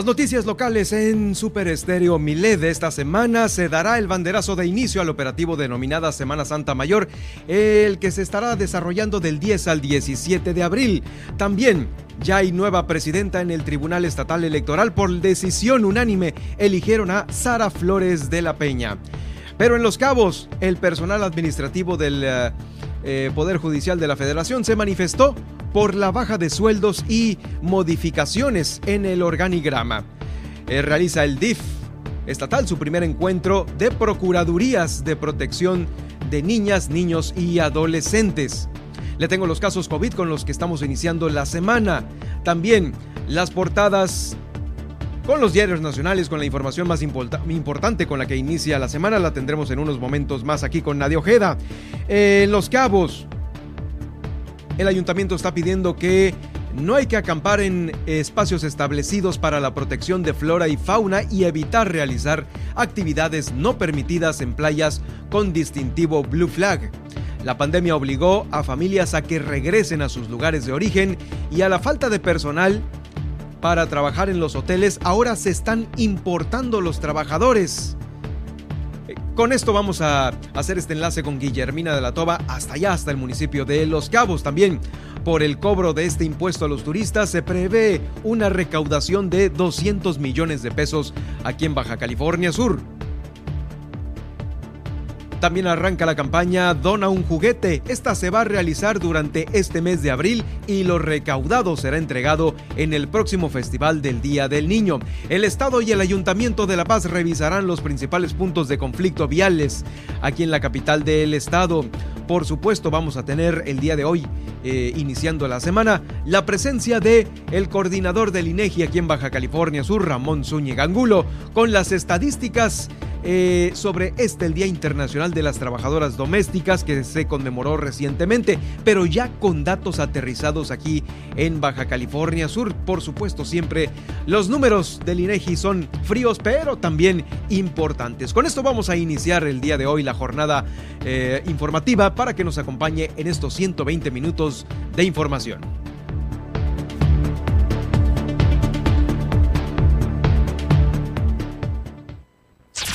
Las noticias locales en Super Estéreo Milet de esta semana se dará el banderazo de inicio al operativo denominada Semana Santa Mayor, el que se estará desarrollando del 10 al 17 de abril. También ya hay nueva presidenta en el Tribunal Estatal Electoral por decisión unánime. Eligieron a Sara Flores de la Peña. Pero en Los Cabos, el personal administrativo del eh, eh, Poder Judicial de la Federación se manifestó por la baja de sueldos y modificaciones en el organigrama. Eh, realiza el DIF estatal su primer encuentro de Procuradurías de Protección de Niñas, Niños y Adolescentes. Le tengo los casos COVID con los que estamos iniciando la semana. También las portadas con los diarios nacionales, con la información más importante con la que inicia la semana. La tendremos en unos momentos más aquí con Nadia Ojeda. en Los Cabos, el ayuntamiento está pidiendo que no hay que acampar en espacios establecidos para la protección de flora y fauna y evitar realizar actividades no permitidas en playas con distintivo Blue Flag. La pandemia obligó a familias a que regresen a sus lugares de origen y a la falta de personal para trabajar en los hoteles, ahora se están importando los trabajadores. Con esto vamos a hacer este enlace con Guillermina de la Toba hasta allá, hasta el municipio de Los Cabos. También por el cobro de este impuesto a los turistas se prevé una recaudación de 200 millones de pesos aquí en Baja California Sur. También arranca la campaña Dona un juguete. Esta se va a realizar durante este mes de abril y lo recaudado será entregado en el próximo Festival del Día del Niño. El Estado y el Ayuntamiento de La Paz revisarán los principales puntos de conflicto viales aquí en la capital del Estado. Por supuesto, vamos a tener el día de hoy, eh, iniciando la semana, la presencia de el coordinador del INEGI aquí en Baja California Sur, Ramón Zúñiga Angulo, con las estadísticas eh, sobre este, el Día Internacional de las Trabajadoras Domésticas, que se conmemoró recientemente, pero ya con datos aterrizados aquí en Baja California Sur. Por supuesto, siempre los números del INEGI son fríos, pero también importantes. Con esto vamos a iniciar el día de hoy la jornada eh, informativa para que nos acompañe en estos 120 minutos de información.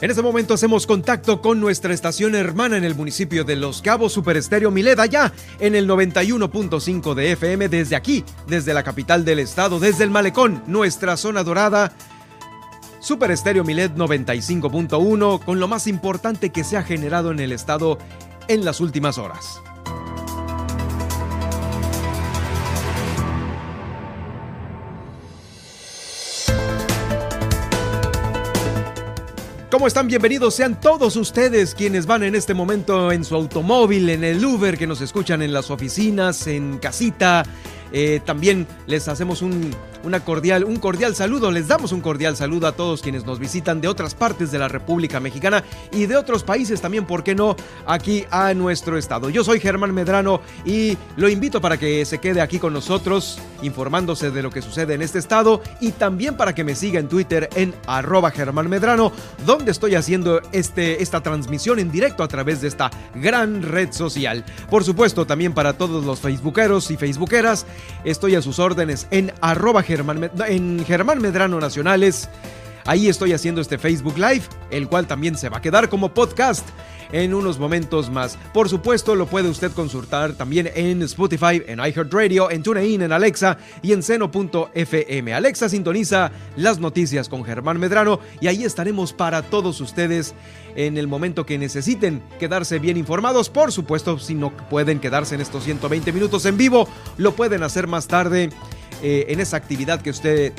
En este momento hacemos contacto con nuestra estación hermana en el municipio de Los Cabos, Super Estéreo Mileda, ya en el 91.5 de FM, desde aquí, desde la capital del estado, desde el Malecón, nuestra zona dorada. Super Estéreo Milet 95.1, con lo más importante que se ha generado en el estado en las últimas horas. ¿Cómo están? Bienvenidos sean todos ustedes quienes van en este momento en su automóvil, en el Uber, que nos escuchan en las oficinas, en casita. Eh, también les hacemos un una cordial, un cordial saludo. Les damos un cordial saludo a todos quienes nos visitan de otras partes de la República Mexicana y de otros países también, ¿por qué no? Aquí a nuestro estado. Yo soy Germán Medrano y lo invito para que se quede aquí con nosotros informándose de lo que sucede en este estado y también para que me siga en Twitter en arroba Germán Medrano, donde estoy haciendo este, esta transmisión en directo a través de esta gran red social. Por supuesto, también para todos los facebookeros y facebookeras, estoy a sus órdenes en arroba Germán, en Germán Medrano Nacionales. Ahí estoy haciendo este Facebook Live, el cual también se va a quedar como podcast en unos momentos más. Por supuesto, lo puede usted consultar también en Spotify, en iHeartRadio, en TuneIn, en Alexa y en seno.fm. Alexa sintoniza las noticias con Germán Medrano y ahí estaremos para todos ustedes en el momento que necesiten quedarse bien informados. Por supuesto, si no pueden quedarse en estos 120 minutos en vivo, lo pueden hacer más tarde eh, en esa actividad que usted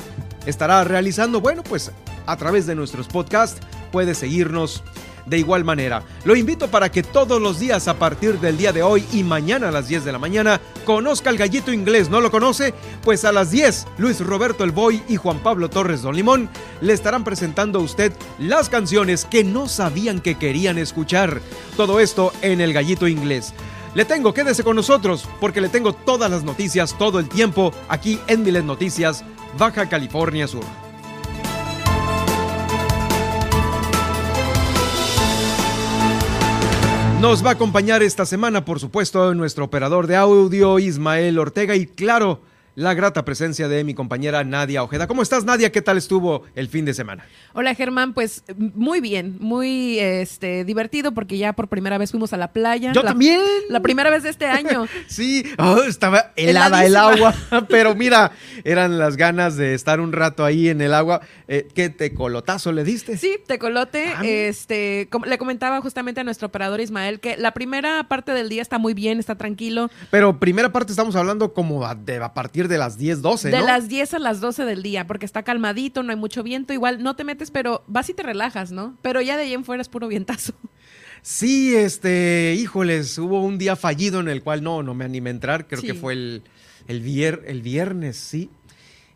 estará realizando. Bueno, pues a través de nuestros podcasts puede seguirnos de igual manera. Lo invito para que todos los días a partir del día de hoy y mañana a las 10 de la mañana conozca el gallito inglés. ¿No lo conoce? Pues a las 10 Luis Roberto El Boy y Juan Pablo Torres Don Limón le estarán presentando a usted las canciones que no sabían que querían escuchar. Todo esto en el gallito inglés. Le tengo, quédese con nosotros, porque le tengo todas las noticias todo el tiempo aquí en Miles Noticias, Baja California Sur. Nos va a acompañar esta semana, por supuesto, nuestro operador de audio, Ismael Ortega, y claro, la grata presencia de mi compañera Nadia Ojeda. ¿Cómo estás, Nadia? ¿Qué tal estuvo el fin de semana? Hola, Germán. Pues muy bien, muy este, divertido porque ya por primera vez fuimos a la playa. Yo también. La primera vez de este año. sí, oh, estaba helada el agua, pero mira, eran las ganas de estar un rato ahí en el agua. Eh, ¿Qué tecolotazo le diste? Sí, tecolote. Ah, este, le comentaba justamente a nuestro operador Ismael que la primera parte del día está muy bien, está tranquilo. Pero primera parte estamos hablando como de a partir de las 10, 12, De las 10 a las 12 del día, porque está calmadito, no hay mucho viento, igual no te metes, pero vas y te relajas, ¿no? Pero ya de ahí en fuera es puro vientazo. Sí, este, híjoles, hubo un día fallido en el cual no, no me animé a entrar, creo que fue el, el, el viernes, sí.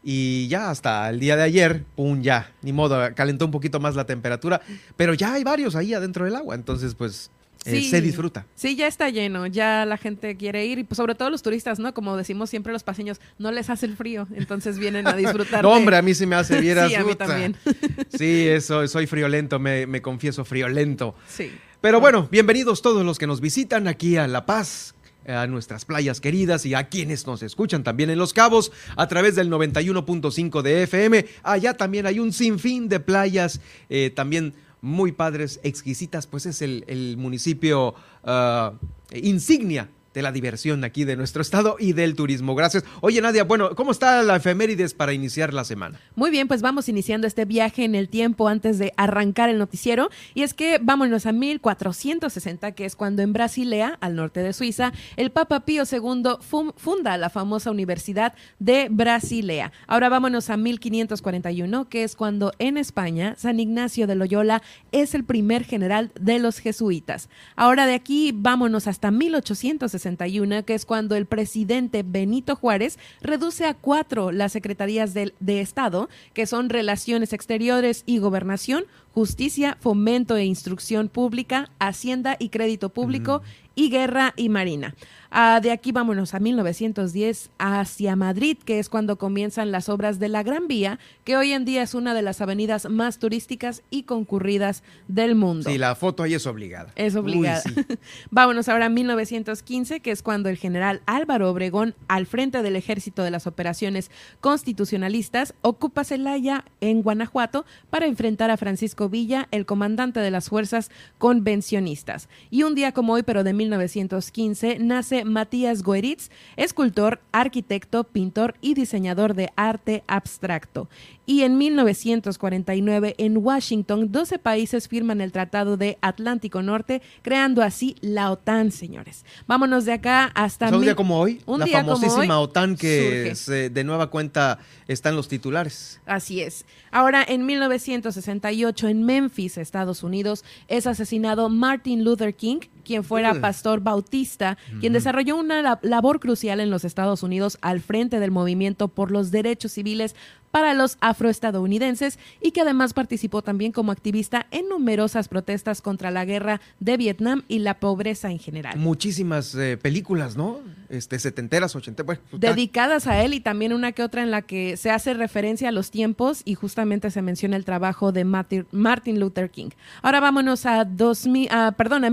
Y ya hasta el día de ayer, pum, ya, ni modo, calentó un poquito más la temperatura, pero ya hay varios ahí adentro del agua, entonces pues eh, se disfruta. Sí, ya está lleno, ya la gente quiere ir y pues sobre todo los turistas, ¿no? Como decimos siempre los paseños, no les hace el frío, entonces vienen a disfrutar. no, hombre, a mí sí me hace bien Sí, a mí también. sí, eso, soy friolento, me, me confieso friolento. Sí. Pero bueno, bienvenidos todos los que nos visitan aquí a La Paz, a nuestras playas queridas y a quienes nos escuchan también en Los Cabos a través del 91.5 de FM. Allá también hay un sinfín de playas, eh, también muy padres, exquisitas, pues es el, municipio ah, insignia de la diversión aquí de nuestro estado y del turismo. Gracias. Oye, Nadia, bueno, ¿cómo está la efemérides para iniciar la semana? Muy bien, pues vamos iniciando este viaje en el tiempo antes de arrancar el noticiero. Y es que vámonos a 1460, que es cuando en Brasilea, al norte de Suiza, el Papa Pío II funda la famosa Universidad de Brasilea. Ahora vámonos a 1541, que es cuando en España San Ignacio de Loyola es el primer general de los jesuitas. Ahora de aquí vámonos hasta 1860 que es cuando el presidente Benito Juárez reduce a cuatro las secretarías de, de Estado, que son Relaciones Exteriores y Gobernación, Justicia, Fomento e Instrucción Pública, Hacienda y Crédito Público y Guerra y Marina. Ah, de aquí vámonos a 1910 hacia Madrid, que es cuando comienzan las obras de la Gran Vía, que hoy en día es una de las avenidas más turísticas y concurridas del mundo. Sí, la foto ahí es obligada. Es obligada. vámonos ahora a 1915, que es cuando el general Álvaro Obregón, al frente del ejército de las operaciones constitucionalistas, ocupa Celaya en Guanajuato para enfrentar a Francisco Villa, el comandante de las fuerzas convencionistas. Y un día como hoy, pero de 1915, nace Matías Goeritz, escultor, arquitecto, pintor y diseñador de arte abstracto. Y en 1949, en Washington, 12 países firman el Tratado de Atlántico Norte, creando así la OTAN, señores. Vámonos de acá hasta... un día como hoy, la famosísima OTAN que de nueva cuenta está en los titulares. Así es. Ahora, en 1968, en Memphis, Estados Unidos, es asesinado Martin Luther King, quien fuera pastor bautista, quien desarrolló una labor crucial en los Estados Unidos al frente del movimiento por los derechos civiles para los afroestadounidenses y que además participó también como activista en numerosas protestas contra la guerra de Vietnam y la pobreza en general. Muchísimas eh, películas, ¿no? Este, setenteras, ochenteras. Pues, Dedicadas a él y también una que otra en la que se hace referencia a los tiempos y justamente se menciona el trabajo de Martin Luther King. Ahora vámonos a, 2000, perdón, a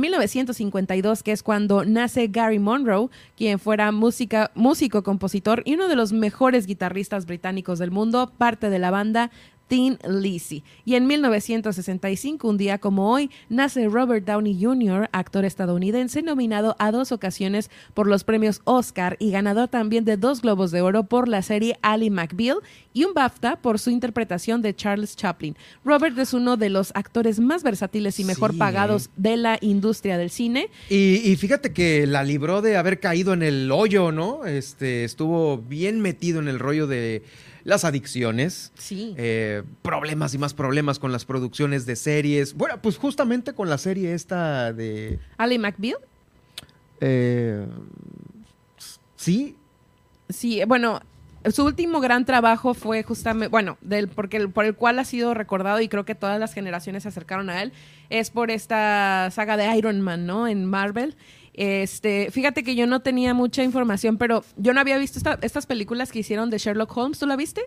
1952, que es cuando nace Gary Monroe, quien fuera música, músico, compositor y uno de los mejores guitarristas británicos del mundo parte de la banda Tin Lizzy. Y en 1965, un día como hoy, nace Robert Downey Jr., actor estadounidense, nominado a dos ocasiones por los premios Oscar y ganador también de dos Globos de Oro por la serie Ali McBeal y un BAFTA por su interpretación de Charles Chaplin. Robert es uno de los actores más versátiles y mejor pagados de la industria del cine. Y, y, fíjate que la libró de haber caído en el hoyo, ¿no? Este, estuvo bien metido en el rollo de las adicciones, sí. Eh, problemas y más problemas con las producciones de series. Bueno, pues justamente con la serie esta de... Ali McBeal. Eh, sí. Sí, bueno, su último gran trabajo fue justamente, bueno, del, porque por el cual ha sido recordado y creo que todas las generaciones se acercaron a él, es por esta saga de Iron Man, ¿no? En Marvel. Este, fíjate que yo no tenía mucha información, pero yo no había visto estas películas que hicieron de Sherlock Holmes. ¿Tú la viste?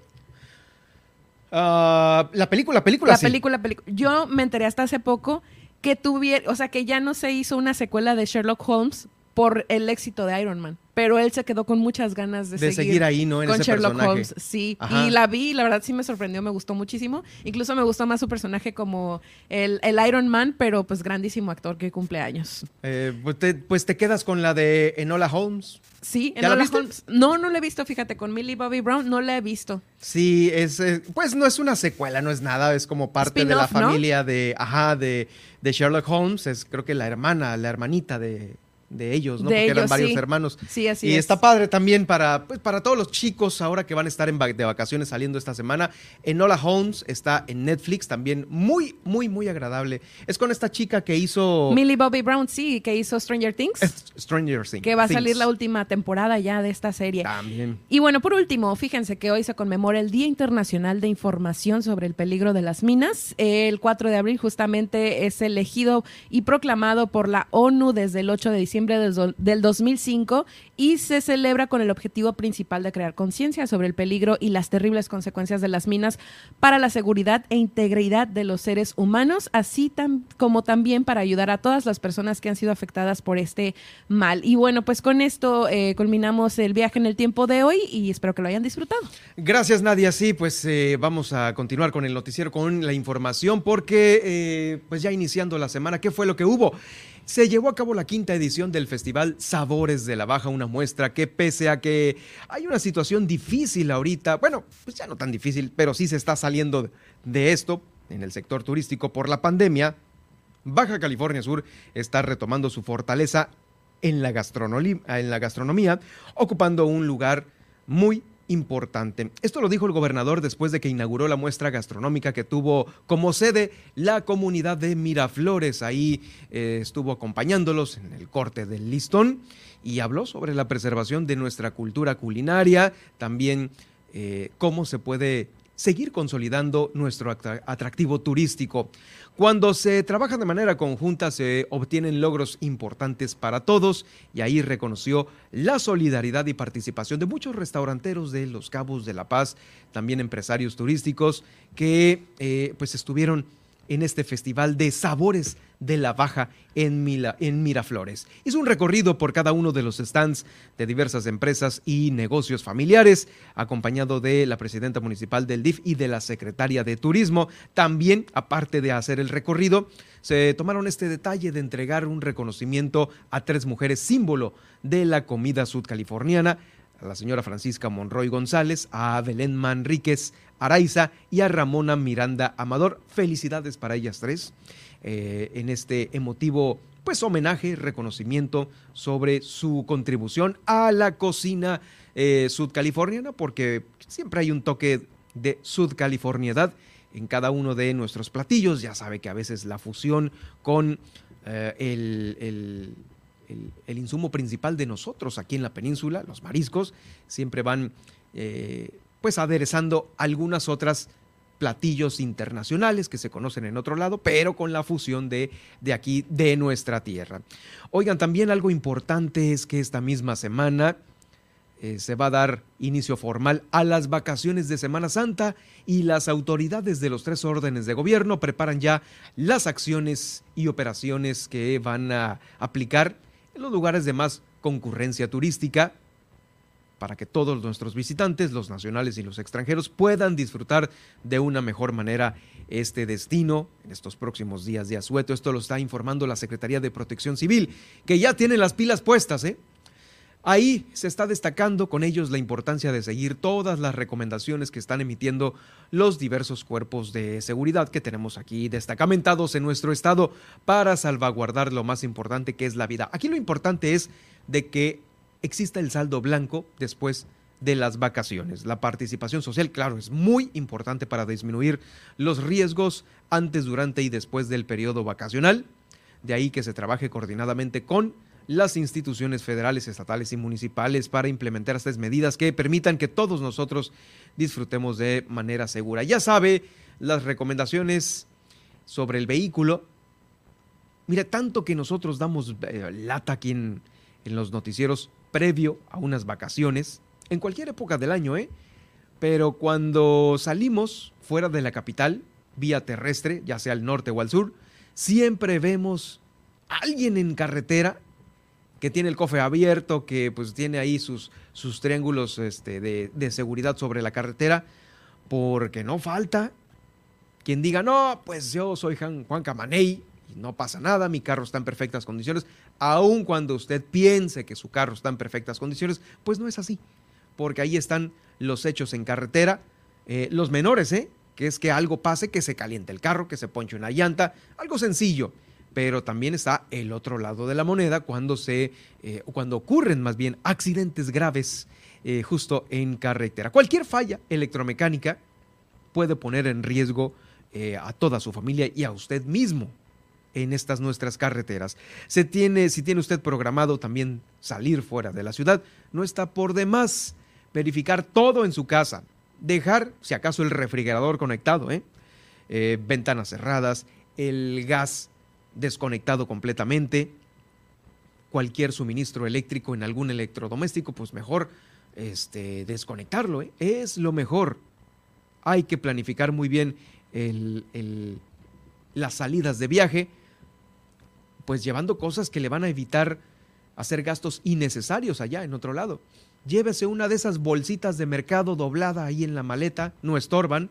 Ah, la película, película. La película, película. Yo me enteré hasta hace poco que tuviera, o sea, que ya no se hizo una secuela de Sherlock Holmes por el éxito de Iron Man pero él se quedó con muchas ganas de, seguir, ahí, ¿no? En con Sherlock Holmes, sí. Y la vi, la verdad sí me sorprendió, me gustó muchísimo. Incluso me gustó más su personaje como el, Iron Man, pero pues grandísimo actor que cumple años. Eh, pues, te, pues, te, quedas con la de Enola Holmes. Sí, Enola Holmes. No, no la he visto, fíjate, con Millie Bobby Brown no la he visto. Sí, es, eh, pues no es una secuela, no es nada, es como parte de la familia de, ajá, de, de Sherlock Holmes, es creo que la hermana, la hermanita de de ellos, ¿no? Porque eran varios hermanos. Sí, así y está padre también para, pues, para todos los chicos ahora que van a estar en de vacaciones saliendo esta semana. Enola Holmes está en Netflix también, muy, muy, muy agradable. Es con esta chica que hizo... Millie Bobby Brown, sí, que hizo Stranger Things. Stranger Things. Que va a salir la última temporada ya de esta serie. También. Y bueno, por último, fíjense que hoy se conmemora el Día Internacional de Información sobre el Peligro de las Minas. El 4 de abril justamente es elegido y proclamado por la ONU desde el 8 de diciembre del 2005 y se celebra con el objetivo principal de crear conciencia sobre el peligro y las terribles consecuencias de las minas para la seguridad e integridad de los seres humanos, así como también para ayudar a todas las personas que han sido afectadas por este mal. Y bueno, pues con esto eh, culminamos el viaje en el tiempo de hoy y espero que lo hayan disfrutado. Gracias, Nadia. Sí, pues eh, vamos a continuar con el noticiero, con la información, porque eh, pues ya iniciando la semana, ¿qué fue lo que hubo? Se llevó a cabo la quinta edición del Festival Sabores de la Baja, una muestra que pese a que hay una situación difícil ahorita, bueno, pues ya no tan difícil, pero sí se está saliendo de esto en el sector turístico por la pandemia, Baja California Sur está retomando su fortaleza en la, en la gastronomía, ocupando un lugar muy importante. Esto lo dijo el gobernador después de que inauguró la muestra gastronómica que tuvo como sede la comunidad de Miraflores. Ahí eh, estuvo acompañándolos en el corte del listón y habló sobre la preservación de nuestra cultura culinaria, también eh, cómo se puede seguir consolidando nuestro atractivo turístico. Cuando se trabaja de manera conjunta se obtienen logros importantes para todos y ahí reconoció la solidaridad y participación de muchos restauranteros de Los Cabos de la Paz, también empresarios turísticos que eh, pues estuvieron en este festival de sabores de la Baja en, en Miraflores. Hizo un recorrido por cada uno de los stands de diversas empresas y negocios familiares, acompañado de la presidenta municipal del DIF y de la secretaria de Turismo. También, aparte de hacer el recorrido, se tomaron este detalle de entregar un reconocimiento a tres mujeres símbolo de la comida sudcaliforniana, a la señora Francisca Monroy González, a Belén Manríquez Araiza y a Ramona Miranda Amador. Felicidades para ellas tres eh, en este emotivo pues homenaje, reconocimiento sobre su contribución a la cocina eh, sudcaliforniana, porque siempre hay un toque de sudcaliforniedad en cada uno de nuestros platillos. Ya sabe que a veces la fusión con eh, el, el, insumo principal de nosotros aquí en la península, los mariscos, siempre van pues aderezando algunas otras platillos internacionales que se conocen en otro lado, pero con la fusión de, de aquí, de nuestra tierra. Oigan, también algo importante es que esta misma semana eh, se va a dar inicio formal a las vacaciones de Semana Santa y las autoridades de los tres órdenes de gobierno preparan ya las acciones y operaciones que van a aplicar en los lugares de más concurrencia turística para que todos nuestros visitantes, los nacionales y los extranjeros, puedan disfrutar de una mejor manera este destino en estos próximos días de asueto. Esto lo está informando la Secretaría de Protección Civil, que ya tiene las pilas puestas, ¿eh? Ahí se está destacando con ellos la importancia de seguir todas las recomendaciones que están emitiendo los diversos cuerpos de seguridad que tenemos aquí destacamentados en nuestro estado para salvaguardar lo más importante que es la vida. Aquí lo importante es de que exista el saldo blanco después de las vacaciones. La participación social, claro, es muy importante para disminuir los riesgos antes, durante y después del periodo vacacional. De ahí que se trabaje coordinadamente con las instituciones federales, estatales y municipales para implementar estas medidas que permitan que todos nosotros disfrutemos de manera segura. Ya sabe las recomendaciones sobre el vehículo. Mire, tanto que nosotros damos eh, lata aquí en los noticieros previo a unas vacaciones, en cualquier época del año, ¿eh? Pero cuando salimos fuera de la capital, vía terrestre, ya sea al norte o al sur, siempre vemos a alguien en carretera que tiene el cofre abierto, que pues tiene ahí sus, sus triángulos este, de, seguridad sobre la carretera, porque no falta quien diga, no, pues yo soy Juan, Camaney no pasa nada, mi carro está en perfectas condiciones, aun cuando usted piense que su carro está en perfectas condiciones, pues no es así, porque ahí están los hechos en carretera, eh, los menores, ¿eh? que es que algo pase, que se caliente el carro, que se ponche una llanta, algo sencillo pero también está el otro lado de la moneda cuando se eh, cuando ocurren más bien accidentes graves eh, justo en carretera. Cualquier falla electromecánica puede poner en riesgo a toda su familia y a usted mismo en estas nuestras carreteras. Se tiene, si tiene usted programado también salir fuera de la ciudad, no está por demás verificar todo en su casa, dejar, si acaso, el refrigerador conectado, ventanas cerradas, el gas desconectado completamente, cualquier suministro eléctrico en algún electrodoméstico, pues mejor este, desconectarlo. ¿eh? Es lo mejor. Hay que planificar muy bien las salidas de viaje, pues llevando cosas que le van a evitar hacer gastos innecesarios allá en otro lado. Llévese una de esas bolsitas de mercado doblada ahí en la maleta, no estorban,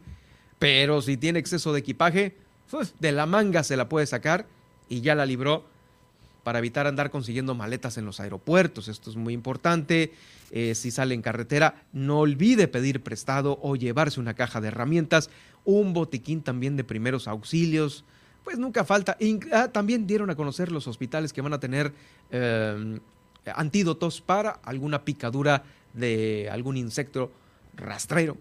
pero si tiene exceso de equipaje, pues, de la manga se la puede sacar y ya la libró para evitar andar consiguiendo maletas en los aeropuertos. Esto es muy importante. Eh, si sale en carretera, no olvide pedir prestado o llevarse una caja de herramientas, un botiquín también de primeros auxilios. Pues nunca falta. Ah, también dieron a conocer los hospitales que van a tener em, antídotos para alguna picadura de algún insecto rastrero.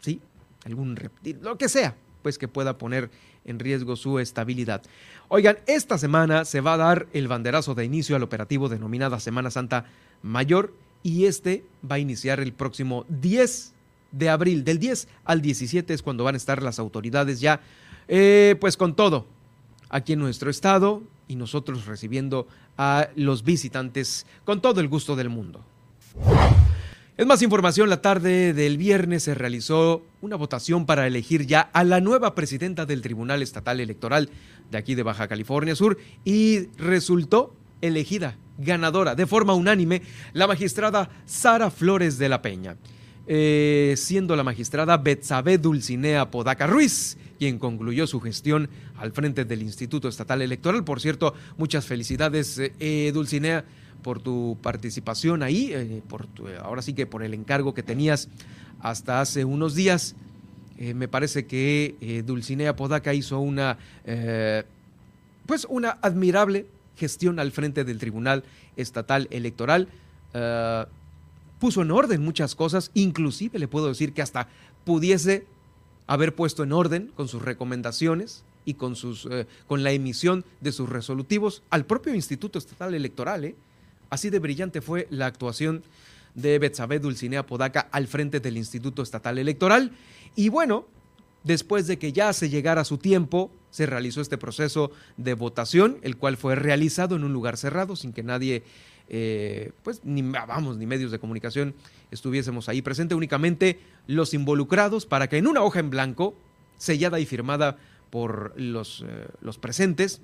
¿Sí? Algún reptil, lo que sea, pues que pueda poner en riesgo su estabilidad. Oigan, esta semana se va a dar el banderazo de inicio al operativo denominada Semana Santa Mayor y este va a iniciar el próximo 10 de abril. Del 10 al 17 es cuando van a estar las autoridades ya, eh, pues con todo, aquí en nuestro estado y nosotros recibiendo a los visitantes con todo el gusto del mundo. Es más información, la tarde del viernes se realizó una votación para elegir ya a la nueva presidenta del Tribunal Estatal Electoral de aquí de Baja California Sur y resultó elegida ganadora de forma unánime la magistrada Sara Flores de la Peña, eh, siendo la magistrada Betsabe Dulcinea Podaca Ruiz quien concluyó su gestión al frente del Instituto Estatal Electoral. Por cierto, muchas felicidades, eh, Dulcinea por tu participación ahí, eh, por ahora sí que por el encargo que tenías hasta hace unos días. Eh, me parece que eh, Dulcinea Podaca hizo una, pues una admirable gestión al frente del Tribunal Estatal Electoral. Puso en orden muchas cosas, inclusive le puedo decir que hasta pudiese haber puesto en orden con sus recomendaciones y con, sus, eh, con la emisión de sus resolutivos al propio Instituto Estatal Electoral. ¿eh? Así de brillante fue la actuación de Betsabe Dulcinea Podaca al frente del Instituto Estatal Electoral. Y bueno, después de que ya se llegara su tiempo, se realizó este proceso de votación, el cual fue realizado en un lugar cerrado, sin que nadie, eh, pues, ni, vamos, ni medios de comunicación estuviésemos ahí presente, únicamente los involucrados para que en una hoja en blanco, sellada y firmada por los, eh, los presentes,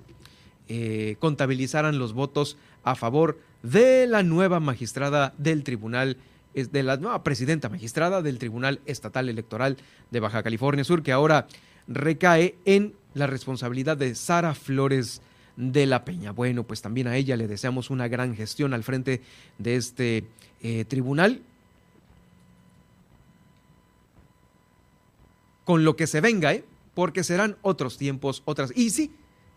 eh, contabilizaran los votos a favor de la nueva magistrada del Tribunal, de la nueva presidenta magistrada del Tribunal Estatal Electoral de Baja California Sur, que ahora recae en la responsabilidad de Sara Flores de la Peña. Bueno, pues también a ella le deseamos una gran gestión al frente de este eh, tribunal. Con lo que se venga, ¿eh? porque serán otros tiempos, otras. Y sí,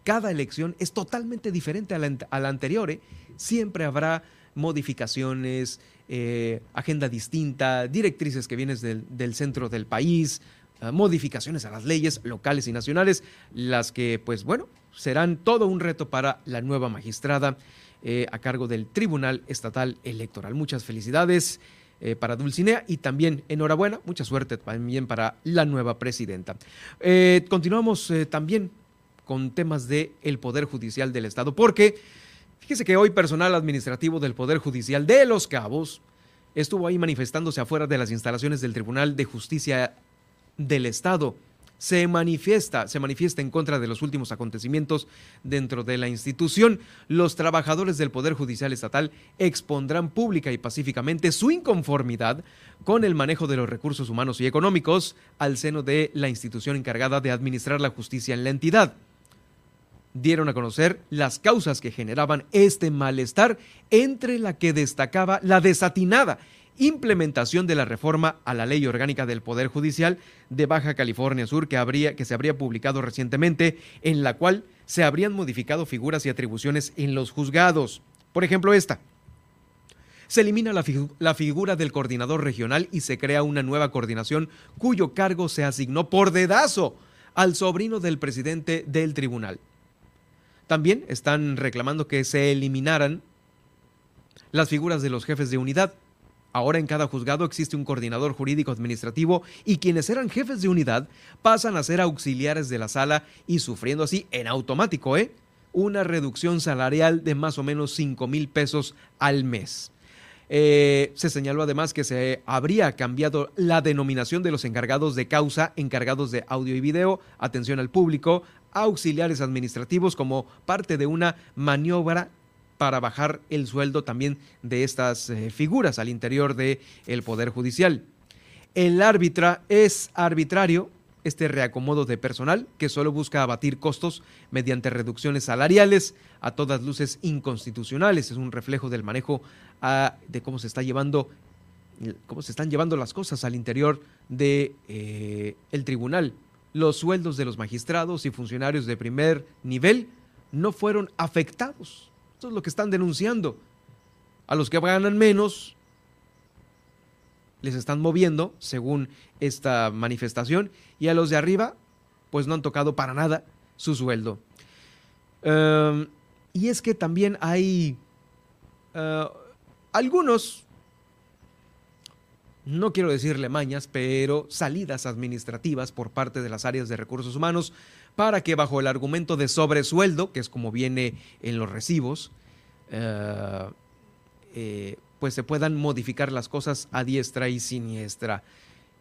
cada elección es totalmente diferente a la, anterior. ¿eh? Siempre habrá modificaciones, eh, agenda distinta, directrices que vienen del, centro del país, eh, modificaciones a las leyes locales y nacionales, las que, pues bueno, serán todo un reto para la nueva magistrada a cargo del Tribunal Estatal Electoral. Muchas felicidades. para Dulcinea y también enhorabuena, mucha suerte también para la nueva presidenta. continuamos también con temas del el Poder Judicial del Estado, porque fíjese que hoy personal administrativo del Poder Judicial de Los Cabos estuvo ahí manifestándose afuera de las instalaciones del Tribunal de Justicia del Estado. Se manifiesta, se manifiesta en contra de los últimos acontecimientos dentro de la institución. Los trabajadores del Poder Judicial Estatal expondrán pública y pacíficamente su inconformidad con el manejo de los recursos humanos y económicos al seno de la institución encargada de administrar la justicia en la entidad dieron a conocer las causas que generaban este malestar, entre la que destacaba la desatinada implementación de la reforma a la Ley Orgánica del Poder Judicial de Baja California Sur que, habría, que se habría publicado recientemente, en la cual se habrían modificado figuras y atribuciones en los juzgados. Por ejemplo, esta. Se elimina la, la figura del coordinador regional y se crea una nueva coordinación cuyo cargo se asignó por dedazo al sobrino del presidente del tribunal. También están reclamando que se eliminaran las figuras de los jefes de unidad. Ahora en cada juzgado existe un coordinador jurídico administrativo y quienes eran jefes de unidad pasan a ser auxiliares de la sala y sufriendo así en automático, ¿eh? Una reducción salarial de más o menos 5 mil pesos al mes. Eh, se señaló además que se habría cambiado la denominación de los encargados de causa, encargados de audio y video, atención al público, auxiliares administrativos como parte de una maniobra para bajar el sueldo también de estas eh, figuras al interior del el Poder Judicial. El árbitra es arbitrario este reacomodo de personal que solo busca abatir costos mediante reducciones salariales a todas luces inconstitucionales. Es un reflejo del manejo ah, de cómo se está llevando cómo se están llevando las cosas al interior de eh, tribunal. Los sueldos de los magistrados y funcionarios de primer nivel no fueron afectados. Esto es lo que están denunciando. A los que ganan menos les están moviendo, según esta manifestación, y a los de arriba, pues no han tocado para nada su sueldo. Em, y es que también hay eh, algunos, no quiero decirle mañas, pero salidas administrativas por parte de las áreas de recursos humanos para que bajo el argumento de sobresueldo, que es como viene en los recibos, eh, eh, pues se puedan modificar las cosas a diestra y siniestra.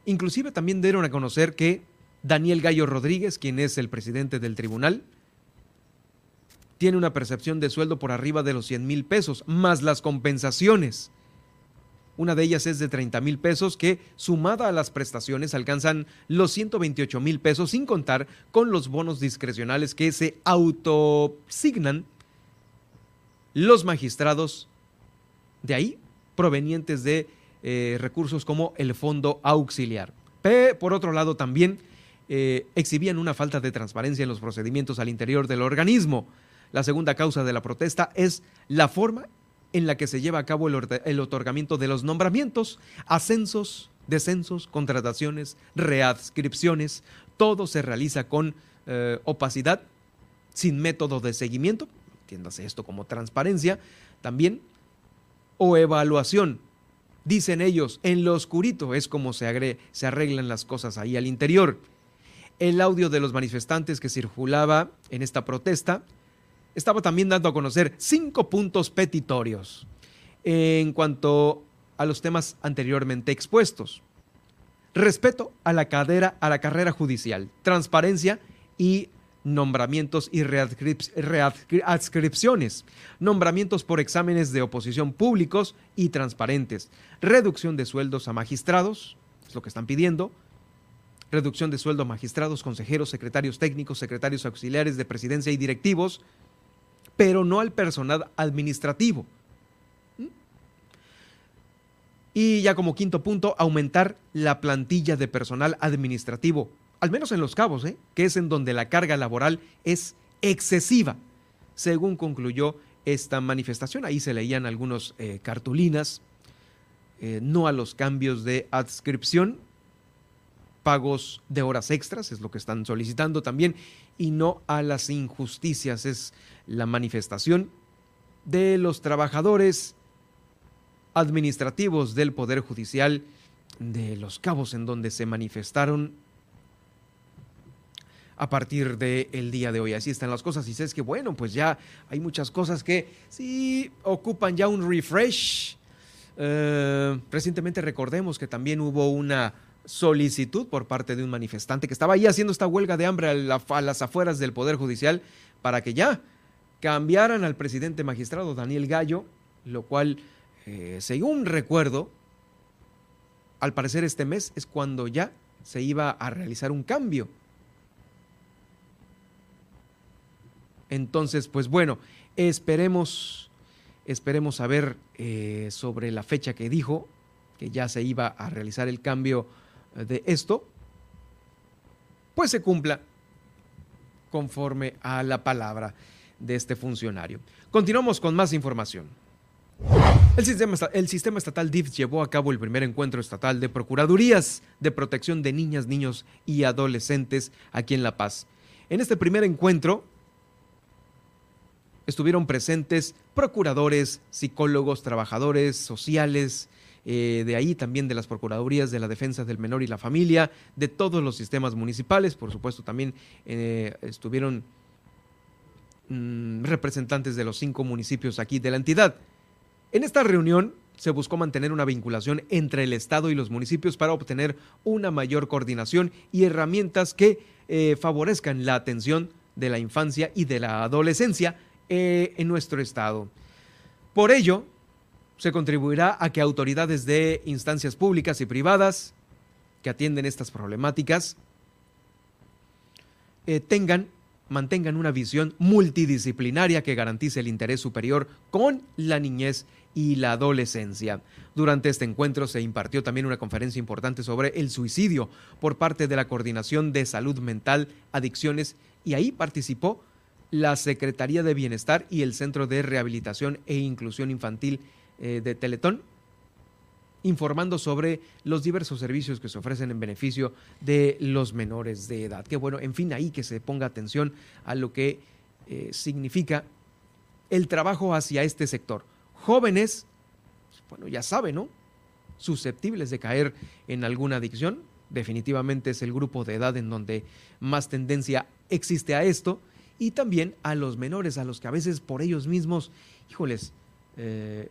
Inclusive también dieron a conocer que Daniel Gallo Rodríguez, quien es el presidente del tribunal, tiene una percepción de sueldo por arriba de los 100 mil pesos, más las compensaciones. Una de ellas es de 30 mil pesos que, sumada a las prestaciones, alcanzan los 128 mil pesos, sin contar con los bonos discrecionales que se autosignan los magistrados de ahí provenientes de eh, recursos como el fondo auxiliar. por otro lado, también eh, exhibían una falta de transparencia en los procedimientos al interior del organismo. La segunda causa de la protesta es la forma en la que se lleva a cabo el, otorgamiento de los nombramientos, ascensos, descensos, contrataciones, readscripciones. Todo se realiza con eh, opacidad, sin método de seguimiento, entiéndase esto como transparencia, también, o evaluación. Dicen ellos, en lo oscurito es como se, se arreglan las cosas ahí al interior. El audio de los manifestantes que circulaba en esta protesta estaba también dando a conocer cinco puntos petitorios en cuanto a los temas anteriormente expuestos. Respeto a la, cadera, a la carrera judicial, transparencia y nombramientos y readscripciones, nombramientos por exámenes de oposición públicos y transparentes, reducción de sueldos a magistrados, es lo que están pidiendo, reducción de sueldo a magistrados, consejeros, secretarios técnicos, secretarios auxiliares de presidencia y directivos, pero no al personal administrativo. Y ya como quinto punto, aumentar la plantilla de personal administrativo, al menos en los cabos, ¿eh? que es en donde la carga laboral es excesiva, según concluyó esta manifestación. Ahí se leían algunos eh, cartulinas, eh, no a los cambios de adscripción, pagos de horas extras, es lo que están solicitando también, y no a las injusticias, es la manifestación de los trabajadores administrativos del Poder Judicial de Los Cabos, en donde se manifestaron a partir del día de hoy. Así están las cosas. Y es que, bueno, pues ya hay muchas cosas que sí ocupan ya un refresh. Eh, recientemente recordemos que también hubo una solicitud por parte de un manifestante que estaba ahí haciendo esta huelga de hambre a, las afueras del Poder Judicial para que ya cambiaran al presidente magistrado Daniel Gallo, lo cual, eh, según recuerdo, al parecer este mes es cuando ya se iba a realizar un cambio. Entonces, pues bueno, esperemos, esperemos saber eh, sobre la fecha que dijo, que ya se iba a realizar el cambio de esto, pues se cumpla conforme a la palabra de este funcionario. Continuamos con más información. El sistema, el sistema, estatal DIF llevó a cabo el primer encuentro estatal de Procuradurías de Protección de Niñas, Niños y Adolescentes aquí en La Paz. En este primer encuentro estuvieron presentes procuradores, psicólogos, trabajadores sociales, eh, de ahí también de las Procuradurías de la Defensa del Menor y la Familia, de todos los sistemas municipales, por supuesto también eh, estuvieron mm, representantes de los cinco municipios aquí de la entidad. En esta reunión se buscó mantener una vinculación entre el Estado y los municipios para obtener una mayor coordinación y herramientas que eh, favorezcan la atención de la infancia y de la adolescencia eh, en nuestro Estado. Por ello, se contribuirá a que autoridades de instancias públicas y privadas que atienden estas problemáticas eh, tengan, mantengan una visión multidisciplinaria que garantice el interés superior con la niñez y la adolescencia. Durante este encuentro se impartió también una conferencia importante sobre el suicidio por parte de la Coordinación de Salud Mental, Adicciones, y ahí participó la Secretaría de Bienestar y el Centro de Rehabilitación e Inclusión Infantil eh, de Teletón, informando sobre los diversos servicios que se ofrecen en beneficio de los menores de edad. Que bueno, en fin, ahí que se ponga atención a lo que eh, significa el trabajo hacia este sector. Jóvenes, bueno, ya saben, ¿no? Susceptibles de caer en alguna adicción. Definitivamente es el grupo de edad en donde más tendencia existe a esto y también a los menores, a los que a veces por ellos mismos, híjoles, eh,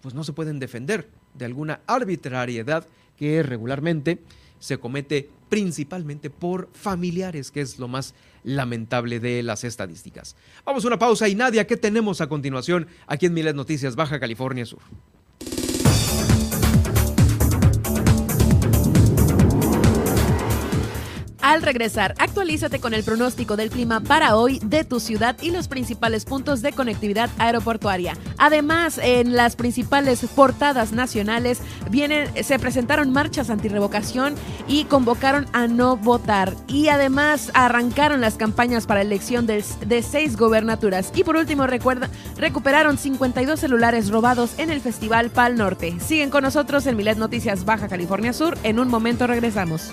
pues no se pueden defender de alguna arbitrariedad que regularmente se comete principalmente por familiares, que es lo más lamentable de las estadísticas. Vamos a una pausa y Nadia, ¿qué tenemos a continuación aquí en Miles Noticias Baja California Sur? Al regresar, actualízate con el pronóstico del clima para hoy de tu ciudad y los principales puntos de conectividad aeroportuaria. Además, en las principales portadas nacionales se presentaron marchas antirrevocación y convocaron a no votar. Y además arrancaron las campañas para elección de, de seis gobernaturas. Y por último, recuerda, recuperaron 52 celulares robados en el Festival Pal Norte. Siguen con nosotros en Milet Noticias Baja California Sur. En un momento regresamos.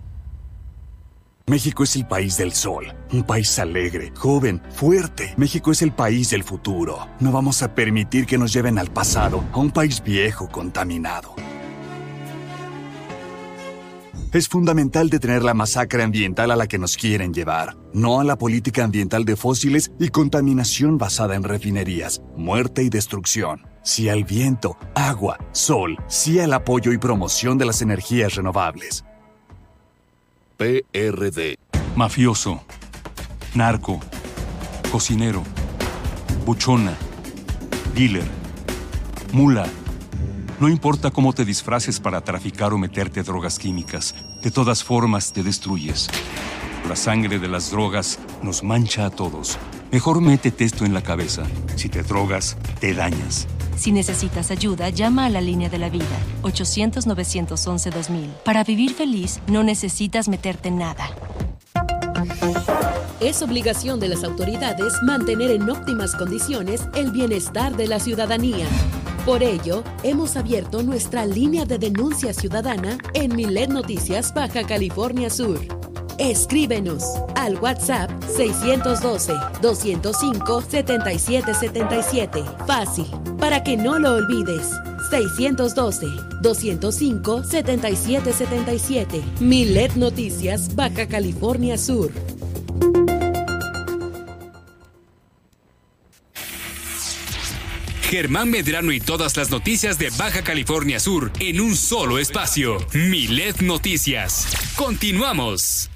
México es el país del sol, un país alegre, joven, fuerte. México es el país del futuro. No vamos a permitir que nos lleven al pasado, a un país viejo, contaminado. Es fundamental detener la masacre ambiental a la que nos quieren llevar, no a la política ambiental de fósiles y contaminación basada en refinerías, muerte y destrucción. Sí al viento, agua, sol, sí al apoyo y promoción de las energías renovables. PRD. Mafioso. Narco. Cocinero. Buchona. Dealer. Mula. No importa cómo te disfraces para traficar o meterte drogas químicas, de todas formas te destruyes. La sangre de las drogas nos mancha a todos. Mejor métete esto en la cabeza. Si te drogas, te dañas. Si necesitas ayuda, llama a la línea de la vida, 800-911-2000. Para vivir feliz, no necesitas meterte en nada. Es obligación de las autoridades mantener en óptimas condiciones el bienestar de la ciudadanía. Por ello, hemos abierto nuestra línea de denuncia ciudadana en Milet Noticias Baja California Sur. Escríbenos al WhatsApp 612-205-7777. Fácil, para que no lo olvides. 612-205-7777. Milet Noticias, Baja California Sur. Germán Medrano y todas las noticias de Baja California Sur en un solo espacio. Milet Noticias. Continuamos.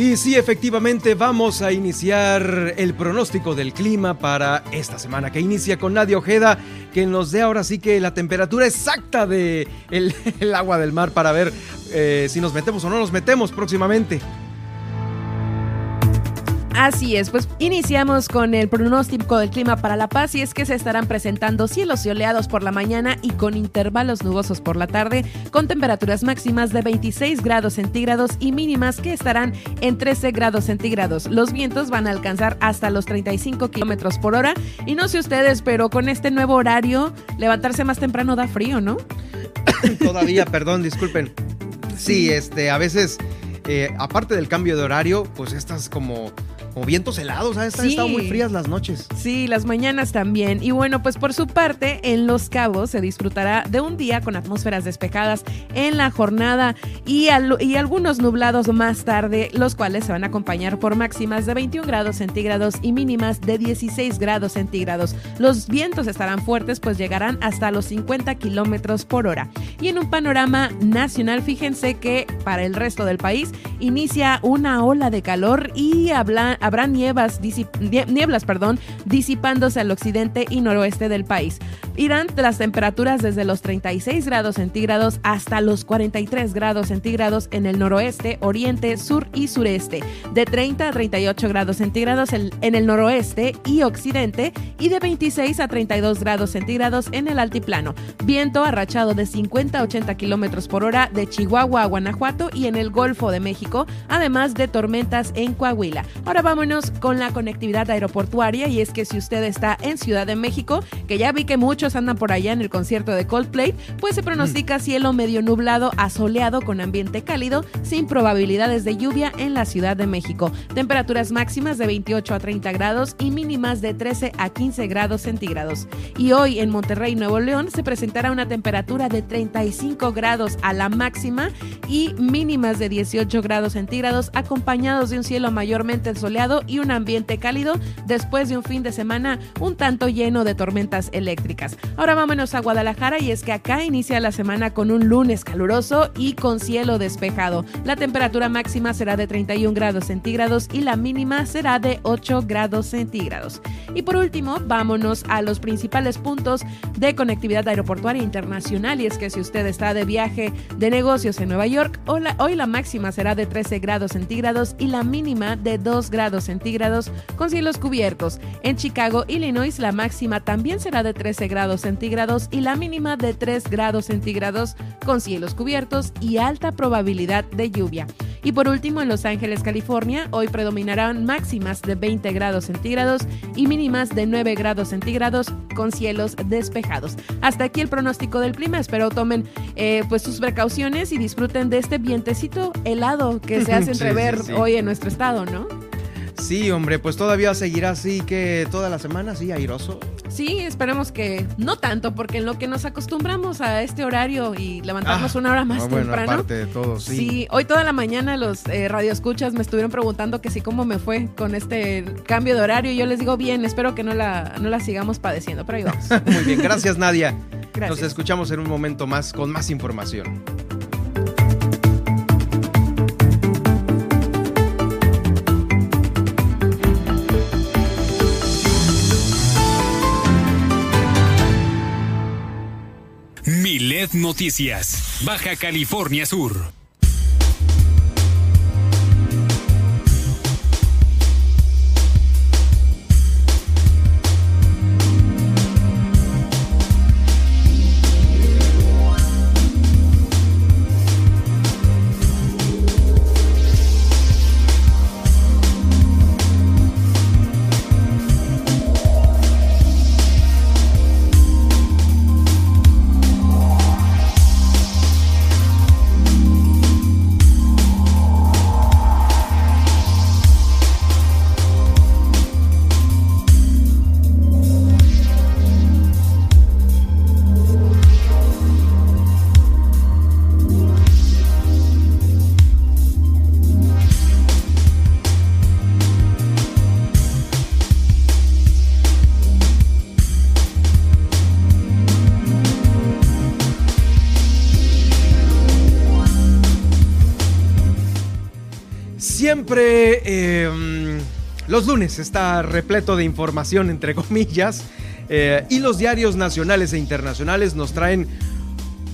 Y sí, efectivamente, vamos a iniciar el pronóstico del clima para esta semana, que inicia con Nadia Ojeda, que nos dé ahora sí que la temperatura exacta de agua del mar para ver eh, si nos metemos o no nos metemos próximamente. Así es, pues iniciamos con el pronóstico del clima para La Paz y es que se estarán presentando cielos soleados por la mañana y con intervalos nubosos por la tarde, con temperaturas máximas de 26 grados centígrados y mínimas que estarán en 13 grados centígrados. Los vientos van a alcanzar hasta los 35 kilómetros por hora y no sé ustedes, pero con este nuevo horario, levantarse más temprano da frío, ¿no? Todavía, perdón, disculpen. Sí, este, a veces, eh, aparte del cambio de horario, pues estas como o vientos helados, ¿sabes? Han Sí. estado muy frías las noches. Sí, las mañanas también. Y bueno, pues por su parte, en Los Cabos se disfrutará de un día con atmósferas despejadas en la jornada y, al- y algunos nublados más tarde, los cuales se van a acompañar por máximas de 21 grados centígrados y mínimas de 16 grados centígrados. Los vientos estarán fuertes, pues llegarán hasta los 50 kilómetros por hora. Y en un panorama nacional, fíjense que para el resto del país inicia una ola de calor y habla- habrá nieblas, disip- nie- nieblas perdón, disipándose al occidente y noroeste del país. Irán las temperaturas desde los 36 grados centígrados hasta los 43 grados centígrados en el noroeste, oriente, sur y sureste, de 30 a 38 grados centígrados en, en el noroeste y occidente y de 26 a 32 grados centígrados en el altiplano. Viento arrachado de 50 a 80 kilómetros por hora de Chihuahua a Guanajuato y en el Golfo de México, además de tormentas en Coahuila. Ahora vámonos con la conectividad aeroportuaria y es que si usted está en Ciudad de México, que ya vi que muchos andan por allá en el concierto de Coldplay, pues se pronostica cielo medio nublado a soleado con ambiente cálido, sin probabilidades de lluvia en la Ciudad de México. Temperaturas máximas de 28 a 30 grados y mínimas de 13 a 15 grados centígrados. Y hoy en Monterrey, Nuevo León, se presentará una temperatura de 35 grados a la máxima y mínimas de 18 grados centígrados, acompañados de un cielo mayormente soleado y un ambiente cálido después de un fin de semana un tanto lleno de tormentas eléctricas. Ahora vámonos a Guadalajara y es que acá inicia la semana con un lunes caluroso y con cielo despejado. La temperatura máxima será de 31 grados centígrados y la mínima será de 8 grados centígrados. Y por último, vámonos a los principales puntos de conectividad aeroportuaria internacional y es que si usted está de viaje de negocios en Nueva York, hoy la máxima será de 13 grados centígrados y la mínima de 2 grados centígrados con cielos cubiertos. En Chicago, Illinois, la máxima también será de 13 grados centígrados y la mínima de 3 grados centígrados con cielos cubiertos y alta probabilidad de lluvia. Y por último, en Los Ángeles, California, hoy predominarán máximas de 20 grados centígrados y mínimas de 9 grados centígrados con cielos despejados. Hasta aquí el pronóstico del clima. Espero tomen eh, pues sus precauciones y disfruten de este vientecito helado que se hace entrever hoy en nuestro estado, ¿no? Sí, hombre, pues todavía seguirá así que toda la semana, sí, airoso. Sí, esperemos que no tanto, porque en lo que nos acostumbramos a este horario y levantarnos ah, una hora más temprano. Aparte de todo, sí. sí. hoy toda la mañana los eh, radioescuchas me estuvieron preguntando que sí cómo me fue con este cambio de horario y yo les digo bien, espero que no la, no la sigamos padeciendo, pero ahí vamos. Muy bien, gracias Nadia. Gracias. Nos escuchamos en un momento más con más información. Milet Noticias, Baja California Sur. Siempre em, los lunes está repleto de información, entre comillas, eh, y los diarios nacionales e internacionales nos traen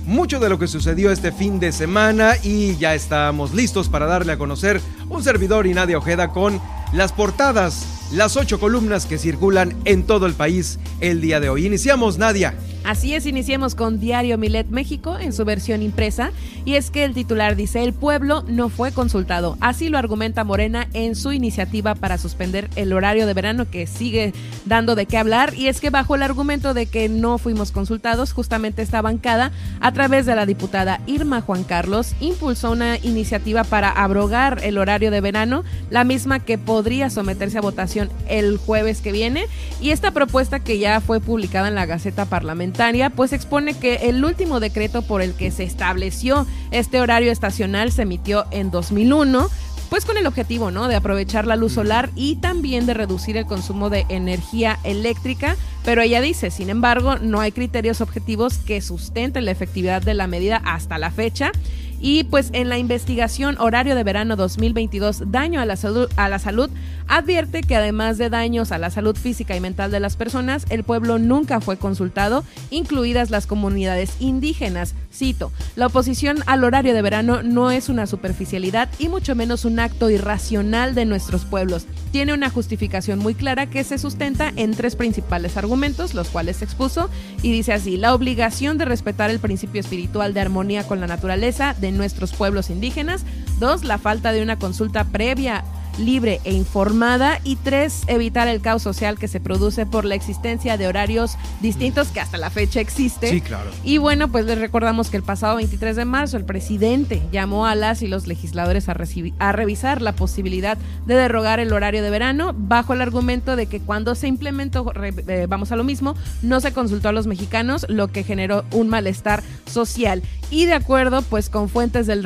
mucho de lo que sucedió este fin de semana y ya estamos listos para darle a conocer un servidor y Nadia Ojeda con las portadas, las ocho columnas que circulan en todo el país el día de hoy. Iniciamos, Nadia. Así es, iniciemos con Diario Milet México en su versión impresa. Y es que el titular dice el pueblo no fue consultado. Así lo argumenta Morena en su iniciativa para suspender el horario de verano que sigue dando de qué hablar. Y es que bajo el argumento de que no fuimos consultados, justamente esta bancada a través de la diputada Irma Juan Carlos impulsó una iniciativa para abrogar el horario de verano, la misma que podría someterse a votación el jueves que viene. Y esta propuesta que ya fue publicada en la Gaceta Parlamentaria pues expone que el último decreto por el que se estableció este horario estacional se emitió en 2001 pues con el objetivo, ¿no? De aprovechar la luz solar y también de reducir el consumo de energía eléctrica, pero ella dice, sin embargo, no hay criterios objetivos que sustenten la efectividad de la medida hasta la fecha y pues en la investigación Horario de Verano 2022, Daño a la, salud, a la Salud, advierte que además de daños a la salud física y mental de las personas, el pueblo nunca fue consultado, incluidas las comunidades indígenas. Cito, la oposición al horario de verano no es una superficialidad y mucho menos un acto irracional de nuestros pueblos. Tiene una justificación muy clara que se sustenta en tres principales argumentos, los cuales expuso, y dice así, la obligación de respetar el principio espiritual de armonía con la naturaleza, de nuestros pueblos indígenas. Dos, la falta de una consulta previa libre e informada y tres, evitar el caos social que se produce por la existencia de horarios distintos que hasta la fecha existe. Sí, claro. Y bueno, pues les recordamos que el pasado 23 de marzo el presidente llamó a las y los legisladores a, a revisar la posibilidad de derrogar el horario de verano bajo el argumento de que cuando se implementó, eh, vamos a lo mismo, no se consultó a los mexicanos, lo que generó un malestar social. Y de acuerdo pues con fuentes del,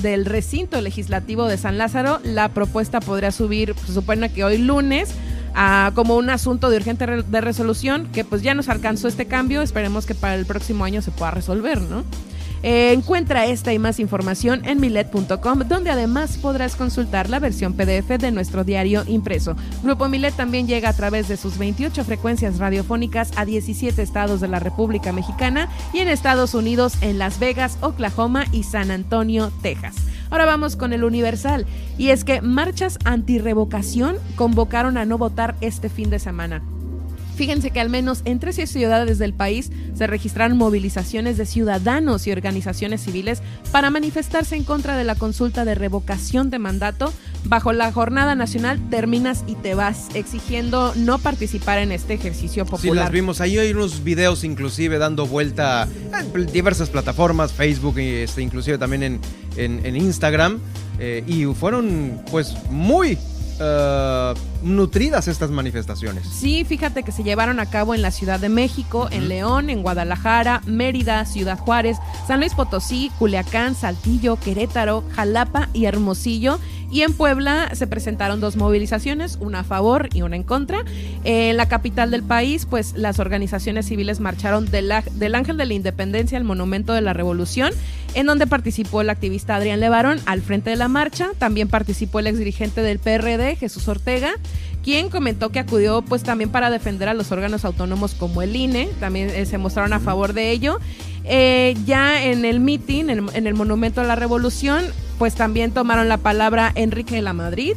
del recinto legislativo de San Lázaro, la propuesta podría subir, se supone que hoy lunes, a como un asunto de urgente de resolución, que pues ya nos alcanzó este cambio, esperemos que para el próximo año se pueda resolver, ¿no? Eh, encuentra esta y más información en milet.com, donde además podrás consultar la versión PDF de nuestro diario impreso. Grupo Milet también llega a través de sus 28 frecuencias radiofónicas a 17 estados de la República Mexicana y en Estados Unidos en Las Vegas, Oklahoma y San Antonio, Texas. Ahora vamos con el Universal. Y es que marchas antirrevocación convocaron a no votar este fin de semana. Fíjense que al menos en 13 ciudades del país se registraron movilizaciones de ciudadanos y organizaciones civiles para manifestarse en contra de la consulta de revocación de mandato bajo la jornada nacional Terminas y te vas, exigiendo no participar en este ejercicio Sí, popular. las vimos. Ahí hay unos videos inclusive dando vuelta en diversas plataformas, Facebook, este, inclusive también en, en- en Instagram. eh, y fueron pues muy eh, nutridas estas manifestaciones. Sí, fíjate que se llevaron a cabo en la Ciudad de México, en León, en Guadalajara, Mérida, Ciudad Juárez, San Luis Potosí, Culiacán, Saltillo, Querétaro, Jalapa y Hermosillo. Y en Puebla se presentaron dos movilizaciones, una a favor y una en contra. En la capital del país, pues las organizaciones civiles marcharon del Ángel de la Independencia al Monumento de la Revolución, en donde participó el activista Adrián Levarón al frente de la marcha. También participó el exdirigente del PRD, Jesús Ortega, quien comentó que acudió pues también para defender a los órganos autónomos como el INE, también eh, se mostraron a favor de ello. Eh, ya en el meeting, en, el Monumento a la Revolución, pues también tomaron la palabra Enrique de la Madrid,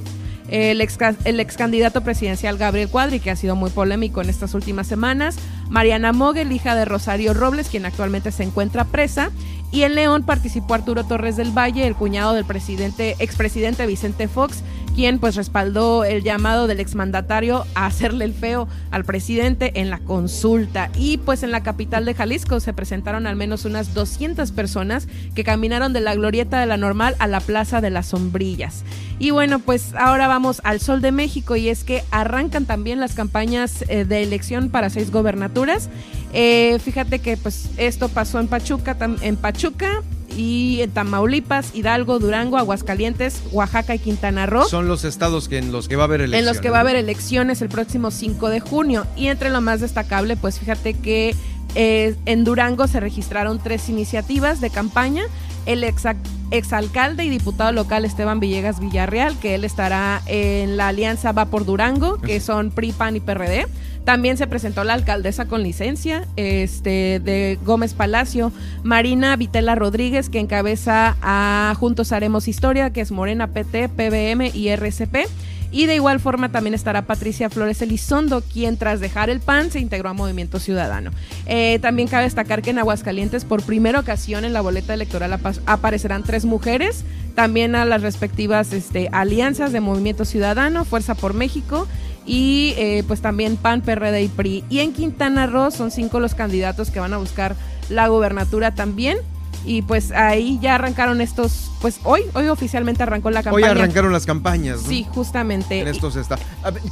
el ex, el ex candidato presidencial Gabriel Cuadri, que ha sido muy polémico en estas últimas semanas, Mariana Mogel, hija de Rosario Robles, quien actualmente se encuentra presa, y en León participó Arturo Torres del Valle, el cuñado del presidente, expresidente Vicente Fox, quien pues respaldó el llamado del exmandatario a hacerle el feo al presidente en la consulta. Y pues en la capital de Jalisco se presentaron al menos unas 200 personas que caminaron de la glorieta de la normal a la plaza de las sombrillas. Y bueno, pues ahora vamos al Sol de México y es que arrancan también las campañas eh, de elección para seis gobernaturas. Eh, fíjate que pues esto pasó en Pachuca, en Pachuca y en Tamaulipas, Hidalgo, Durango, Aguascalientes, Oaxaca y Quintana Roo. Son los estados que en los que va a haber elecciones. En los que va a haber elecciones el próximo 5 de junio. Y entre lo más destacable, pues fíjate que eh, en Durango se registraron tres iniciativas de campaña. El exa- exalcalde y diputado local Esteban Villegas Villarreal, que él estará en la alianza Va por Durango, que son PRI, PAN y PRD. También se presentó la alcaldesa con licencia este, de Gómez Palacio, Marina Vitela Rodríguez, que encabeza a Juntos Haremos Historia, que es Morena PT, PBM y RCP. Y de igual forma también estará Patricia Flores Elizondo, quien tras dejar el PAN se integró a Movimiento Ciudadano. Eh, también cabe destacar que en Aguascalientes por primera ocasión en la boleta electoral apa- aparecerán tres mujeres, también a las respectivas este, alianzas de Movimiento Ciudadano, Fuerza por México y eh, pues también PAN, PRD y PRI. Y en Quintana Roo son cinco los candidatos que van a buscar la gubernatura también. Y pues ahí ya arrancaron estos, pues hoy, hoy oficialmente arrancó la Hoy campaña. arrancaron las campañas. ¿no? Sí, justamente. En estos está.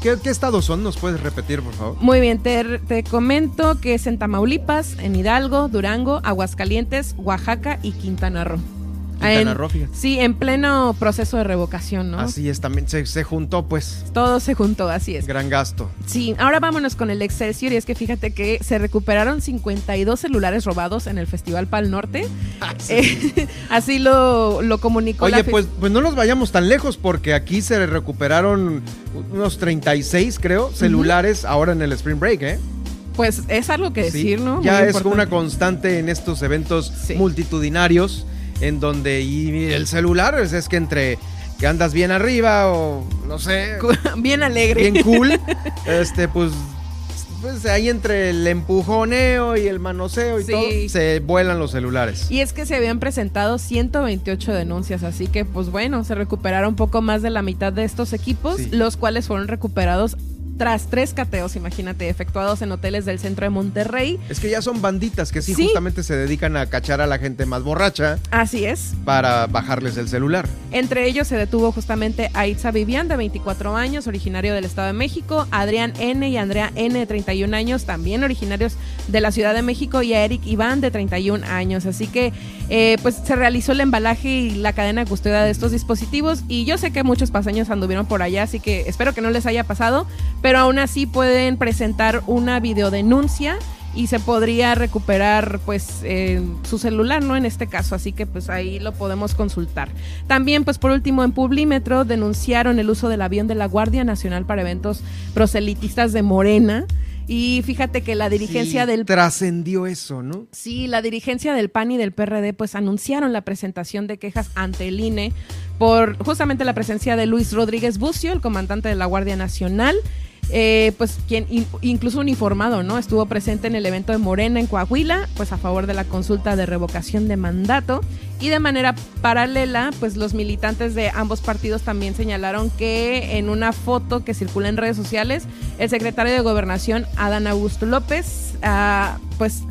¿qué, qué estados son? ¿Nos puedes repetir, por favor? Muy bien, te, te comento que es en Tamaulipas, en Hidalgo, Durango, Aguascalientes, Oaxaca y Quintana Roo. En- Roo. Sí, en pleno proceso de revocación, ¿no? Así es, también se, se juntó, pues, Todo se juntó, así es. gran gasto. Sí, ahora vámonos con el Excelsior y es que fíjate que se recuperaron 52 celulares robados en el Festival Pal Norte. Eh, así lo, lo comunicó Oye, pues, pues no nos vayamos tan lejos porque aquí se recuperaron unos 36, creo, celulares ahora en el Spring Break, ¿eh? pues es algo que Sí, decir, ¿no? Ya es una constante en estos eventos Sí. multitudinarios en donde y el celular es, es que entre que andas bien arriba o no sé, Bien alegre. bien cool, este pues pues ahí entre el empujoneo y el manoseo y Sí. todo se vuelan los celulares. Y es que se habían presentado 128 denuncias, así que pues bueno, se recuperaron un poco más de la mitad de estos equipos, Sí. los cuales fueron recuperados tras tres cateos, imagínate, efectuados en hoteles del centro de Monterrey. Es que ya son banditas que sí, Sí. justamente se dedican a cachar a la gente más borracha Así es. para bajarles el celular. Entre ellos se detuvo justamente a Itza Vivian, de 24 años, originario del Estado de México, Adrián N. y Andrea N., de 31 años, también originarios de la Ciudad de México, y a Eric Iván, de 31 años. Así que, eh, pues se realizó el embalaje y la cadena de custodia de estos dispositivos, y yo sé que muchos paseños anduvieron por allá, así que espero que no les haya pasado, pero aún así pueden presentar una videodenuncia y se podría recuperar pues eh, su celular, ¿no? En este caso, así que pues ahí lo podemos consultar. También pues por último en Publímetro denunciaron el uso del avión de la Guardia Nacional para eventos proselitistas de Morena y fíjate que la dirigencia Sí, del Trascendió eso, ¿no? Sí, la dirigencia del PAN y del PRD pues anunciaron la presentación de quejas ante el INE por justamente la presencia de Luis Rodríguez Bucio, el comandante de la Guardia Nacional, eh, pues quien in- incluso uniformado, ¿no? Estuvo presente en el evento de Morena en Coahuila, pues a favor de la consulta de revocación de mandato y de manera paralela, pues los militantes de ambos partidos también señalaron que en una foto que circula en redes sociales, el secretario de Gobernación, Adán Augusto López, ah, pues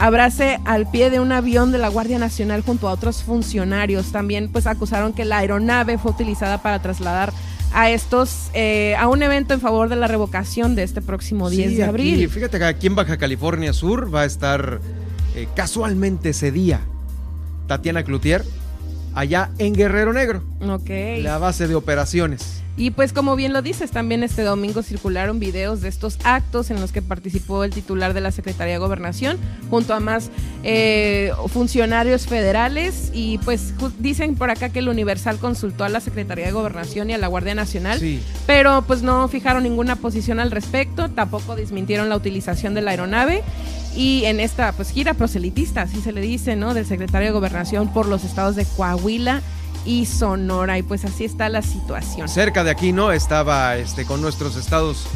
abrace al pie de un avión de la Guardia Nacional junto a otros funcionarios. También pues acusaron que la aeronave fue utilizada para trasladar a estos eh, a un evento en favor de la revocación de este próximo 10 Sí, de abril. fíjate que aquí en Baja California Sur va a estar eh, casualmente ese día Tatiana Cloutier allá en Guerrero Negro, Ok. la base de operaciones. Y pues como bien lo dices, también este domingo circularon videos de estos actos en los que participó el titular de la Secretaría de Gobernación junto a más eh, funcionarios federales y pues dicen por acá que el Universal consultó a la Secretaría de Gobernación y a la Guardia Nacional, Sí. pero pues no fijaron ninguna posición al respecto, tampoco desmintieron la utilización de la aeronave y en esta pues gira proselitista, así se le dice, ¿no? Del secretario de Gobernación por los estados de Coahuila y Sonora y pues así está la situación. Cerca de aquí, ¿no? Estaba este, con nuestros estados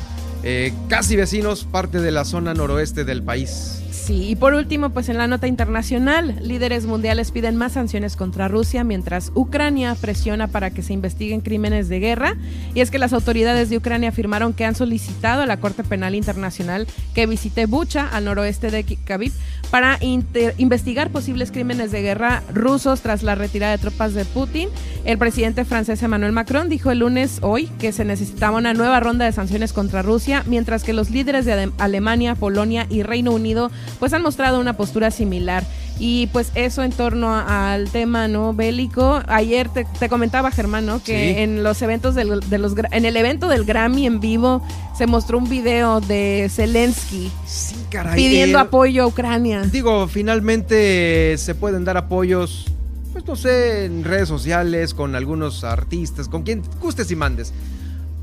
eh, casi vecinos, parte de la zona noroeste del país. Y por último, pues en la nota internacional, líderes mundiales piden más sanciones contra Rusia mientras Ucrania presiona para que se investiguen crímenes de guerra. Y es que las autoridades de Ucrania afirmaron que han solicitado a la Corte Penal Internacional que visite Bucha, al noroeste de Kyiv, para investigar posibles crímenes de guerra rusos tras la retirada de tropas de Putin. El presidente francés Emmanuel Macron dijo el lunes hoy que se necesitaba una nueva ronda de sanciones contra Rusia, mientras que los líderes de Alemania, Polonia y Reino Unido pues han mostrado una postura similar. Y pues eso en torno al tema no bélico. Ayer te, te comentaba Germán, ¿no? Que Sí. en los eventos del, de los en el evento del Grammy en vivo se mostró un video de Zelensky Sí, caray. pidiendo eh, apoyo a Ucrania. Digo, finalmente se pueden dar apoyos, pues no sé, en redes sociales, con algunos artistas, con quien gustes y mandes.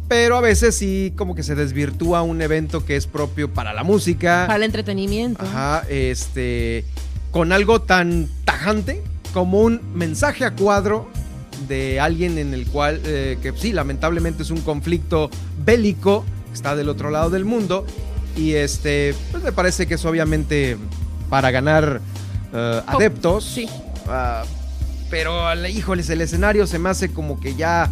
Pero a veces sí como que se desvirtúa un evento que es propio para la música. Para el entretenimiento. Ajá, este, con algo tan tajante como un mensaje a cuadro de alguien en el cual, eh, que sí, lamentablemente es un conflicto bélico, está del otro lado del mundo, y este, pues me parece que es obviamente para ganar eh, adeptos, sí. ah, pero, híjoles, el escenario se me hace como que ya...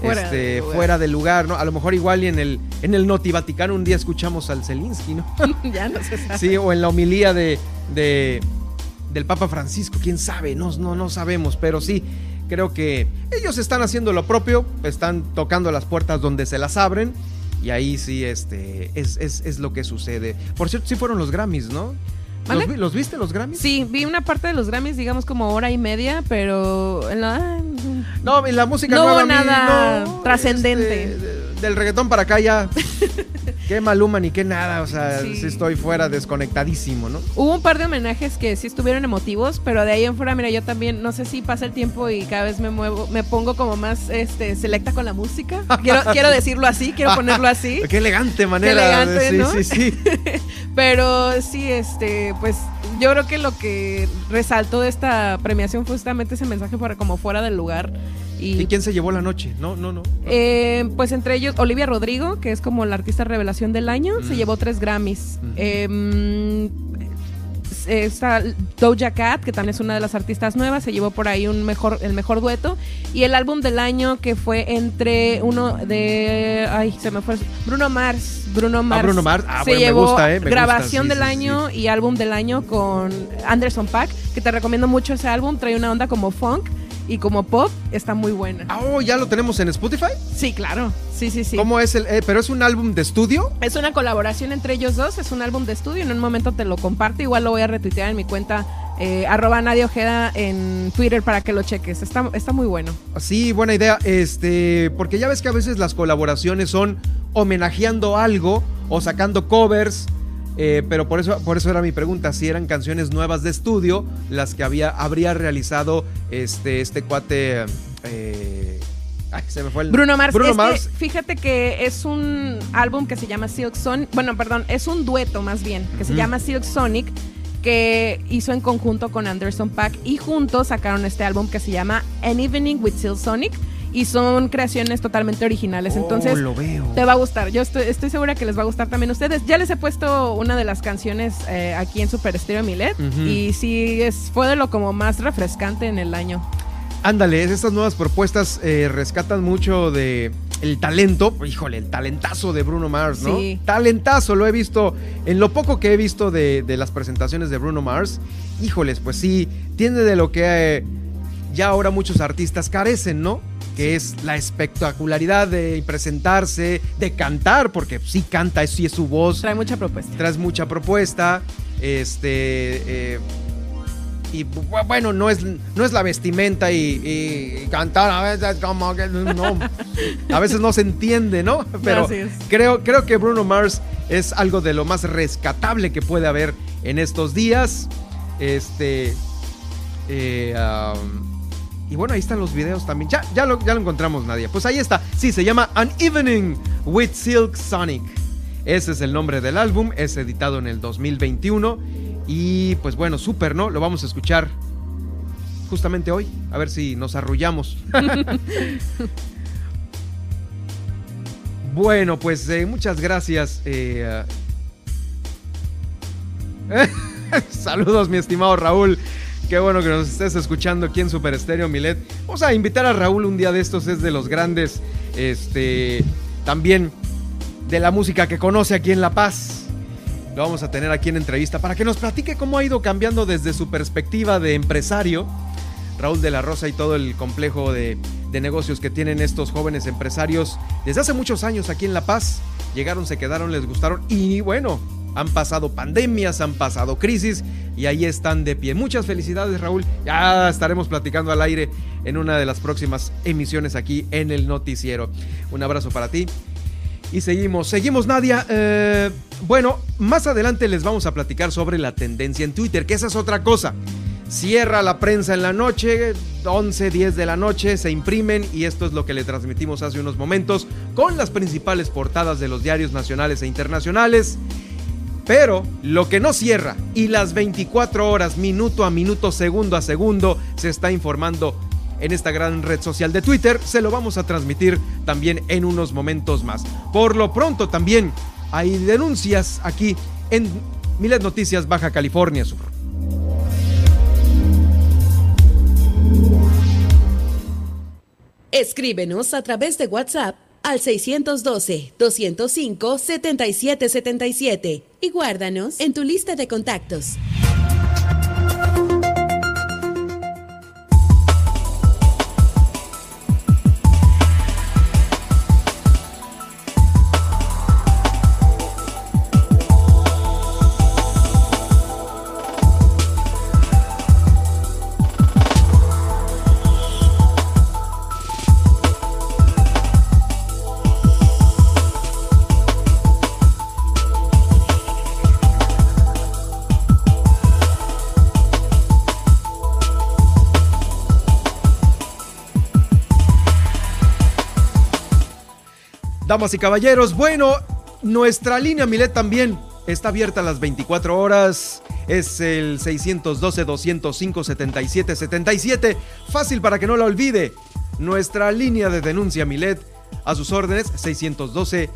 Fuera este, de fuera de lugar, ¿no? A lo mejor igual y en el, en el Noti Vaticano un día escuchamos al Zelinsky, ¿no? ya no se sabe. Sí, o en la homilía de, de- del Papa Francisco, quién sabe, no, no, no sabemos, pero sí, creo que ellos están haciendo lo propio, están tocando las puertas donde se las abren, y ahí sí, este, es, es, es lo que sucede. Por cierto, sí fueron los Grammys, ¿no? ¿Los, viste los Grammys? Sí, vi una parte de los Grammys, digamos como hora y media, pero en la- No, en la música No nueva mí, nada no, trascendente. este, del reggaetón para acá ya. qué maluma ni qué nada. O sea, Sí. sí. estoy fuera, desconectadísimo, ¿no? Hubo un par de homenajes que sí estuvieron emotivos, pero de ahí en fuera, mira, yo también, no sé si pasa el tiempo y cada vez me muevo, me pongo como más este, selecta con la música. Quiero, quiero decirlo así, quiero ponerlo así. Qué elegante manera. elegante, sí, ¿no? sí, sí. Pero sí, este, pues yo creo que lo que resaltó de esta premiación fue justamente ese mensaje para como fuera del lugar. Y, ¿Y quién se llevó la noche? No, no, no. eh, pues entre ellos Olivia Rodrigo, que es como la artista revelación del año, se Mm. llevó tres Grammys. Eh, está Doja Cat, que también es una de las artistas nuevas, se llevó por ahí un mejor, el mejor dueto. Y el álbum del año que fue entre uno de. Ay, se me fue. Bruno Mars. Bruno Mars. Bruno Mars. Ah, se bueno, me llevó gusta, eh, me grabación gusta, sí, del sí, año y álbum del año con Anderson Pack, que te recomiendo mucho ese álbum. Trae una onda como funk y como pop. Está muy buena. Ah, oh, ¿ya lo tenemos en Spotify? Sí, claro. Sí, sí, sí. ¿Cómo es el...? eh, ¿Pero es un álbum de estudio? Es una colaboración entre ellos dos, es un álbum de estudio. En un momento te lo comparto, igual lo voy a retuitear en mi cuenta eh, arroba Nadia Ojeda en Twitter para que lo cheques. Está, está muy bueno. Sí, buena idea. Este, porque ya ves que a veces las colaboraciones son homenajeando algo o sacando covers. Eh, pero por eso, por eso era mi pregunta, si eran canciones nuevas de estudio las que había, habría realizado este, este cuate. eh, ay, se me fue el Bruno Mars. Bruno que Mars. fíjate que es un álbum que se llama Silk Sonic. Bueno, perdón, es un dueto más bien, que se llama Silk Sonic, que hizo en conjunto con Anderson Pack y juntos sacaron este álbum que se llama An Evening with Silk Sonic. Y son creaciones totalmente originales. Entonces, Oh, lo veo. te va a gustar. Yo estoy, estoy segura que les va a gustar también a ustedes. Ya les he puesto una de las canciones eh, aquí en Super Estéreo Milet. Y sí, es, fue de lo como más refrescante en el año. Ándale, estas nuevas propuestas eh, rescatan mucho de el talento, híjole, el talentazo de Bruno Mars, ¿no? Sí. Talentazo, lo he visto, en lo poco que he visto de, de las presentaciones de Bruno Mars, híjoles, pues sí, tiene de lo que eh, ya ahora muchos artistas carecen, ¿no? Que es la espectacularidad de presentarse, de cantar, porque sí canta, sí es su voz, Trae mucha propuesta. traes mucha propuesta, este, eh, y bu- bueno, no es, no es la vestimenta y, y cantar a veces como que no, a veces no se entiende, ¿no? Pero creo, creo que Bruno Mars es algo de lo más rescatable que puede haber en estos días, este, eh, um, y bueno, ahí están los videos también. Ya, ya, lo, ya lo encontramos, Nadia. Pues ahí está. Sí, se llama An Evening with Silk Sonic. Ese es el nombre del álbum. Es editado en el 2021. Y pues bueno, súper, ¿no? Lo vamos a escuchar justamente hoy. A ver si nos arrullamos. bueno, pues eh, muchas gracias. eh, Saludos, mi estimado Raúl. Qué bueno que nos estés escuchando aquí en Super Estéreo Milet. Vamos a invitar a Raúl un día de estos, es de los grandes, este, también de la música que conoce aquí en La Paz. Lo vamos a tener aquí en entrevista para que nos platique cómo ha ido cambiando desde su perspectiva de empresario. Raúl de la Rosa y todo el complejo de, de negocios que tienen estos jóvenes empresarios desde hace muchos años aquí en La Paz. Llegaron, se quedaron, les gustaron y bueno, han pasado pandemias, han pasado crisis y ahí están de pie. Muchas felicidades Raúl. Ya estaremos platicando al aire en una de las próximas emisiones aquí en el noticiero. Un abrazo para ti. Y seguimos, seguimos Nadia. Eh, bueno, más adelante les vamos a platicar sobre la tendencia en Twitter, que esa es otra cosa. Cierra la prensa en la noche, 11, 10 de la noche, se imprimen y esto es lo que le transmitimos hace unos momentos con las principales portadas de los diarios nacionales e internacionales. Pero lo que no cierra y las 24 horas, minuto a minuto, segundo a segundo, se está informando en esta gran red social de Twitter, se lo vamos a transmitir también en unos momentos más. Por lo pronto también hay denuncias aquí en Miles Noticias Baja California Sur. Escríbenos a través de WhatsApp al 612-205-7777 y guárdanos en tu lista de contactos. Damas y caballeros, bueno, nuestra línea Milet también está abierta a las 24 horas. Es el 612-205-7777. Fácil para que no la olvide. Nuestra línea de denuncia Milet a sus órdenes 612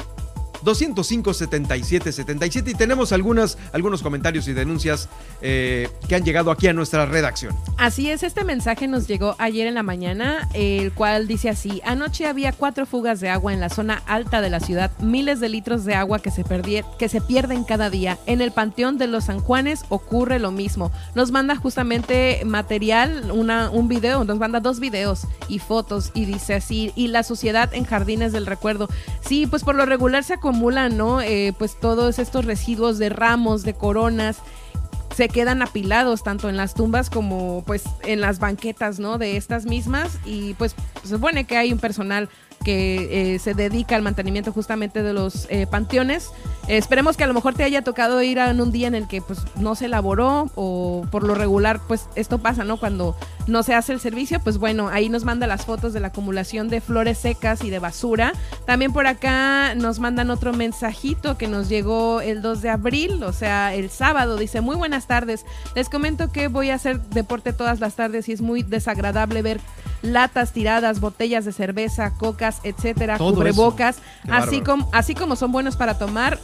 205 77 77 y tenemos algunas, algunos comentarios y denuncias eh, que han llegado aquí a nuestra redacción. Así es, este mensaje nos llegó ayer en la mañana, el cual dice así, anoche había cuatro fugas de agua en la zona alta de la ciudad, miles de litros de agua que se, que se pierden cada día. En el Panteón de los San Juanes ocurre lo mismo. Nos manda justamente material, una, un video, nos manda dos videos y fotos y dice así, y la suciedad en Jardines del Recuerdo. Sí, pues por lo regular se acumulan, ¿no? Eh, pues todos estos residuos de ramos, de coronas se quedan apilados tanto en las tumbas como pues en las banquetas, ¿no? De estas mismas y pues se supone que hay un personal que eh, se dedica al mantenimiento justamente de los eh, panteones. esperemos que a lo mejor te haya tocado ir en un día en el que pues no se elaboró o por lo regular pues esto pasa, ¿no? Cuando no se hace el servicio, pues bueno, ahí nos manda las fotos de la acumulación de flores secas y de basura. También por acá nos mandan otro mensajito que nos llegó el 2 de abril, o sea, el sábado. Dice, muy buenas tardes. Les comento que voy a hacer deporte todas las tardes y es muy desagradable ver latas tiradas, botellas de cerveza, cocas, etcétera, cubrebocas, así como, así como son buenos para tomar.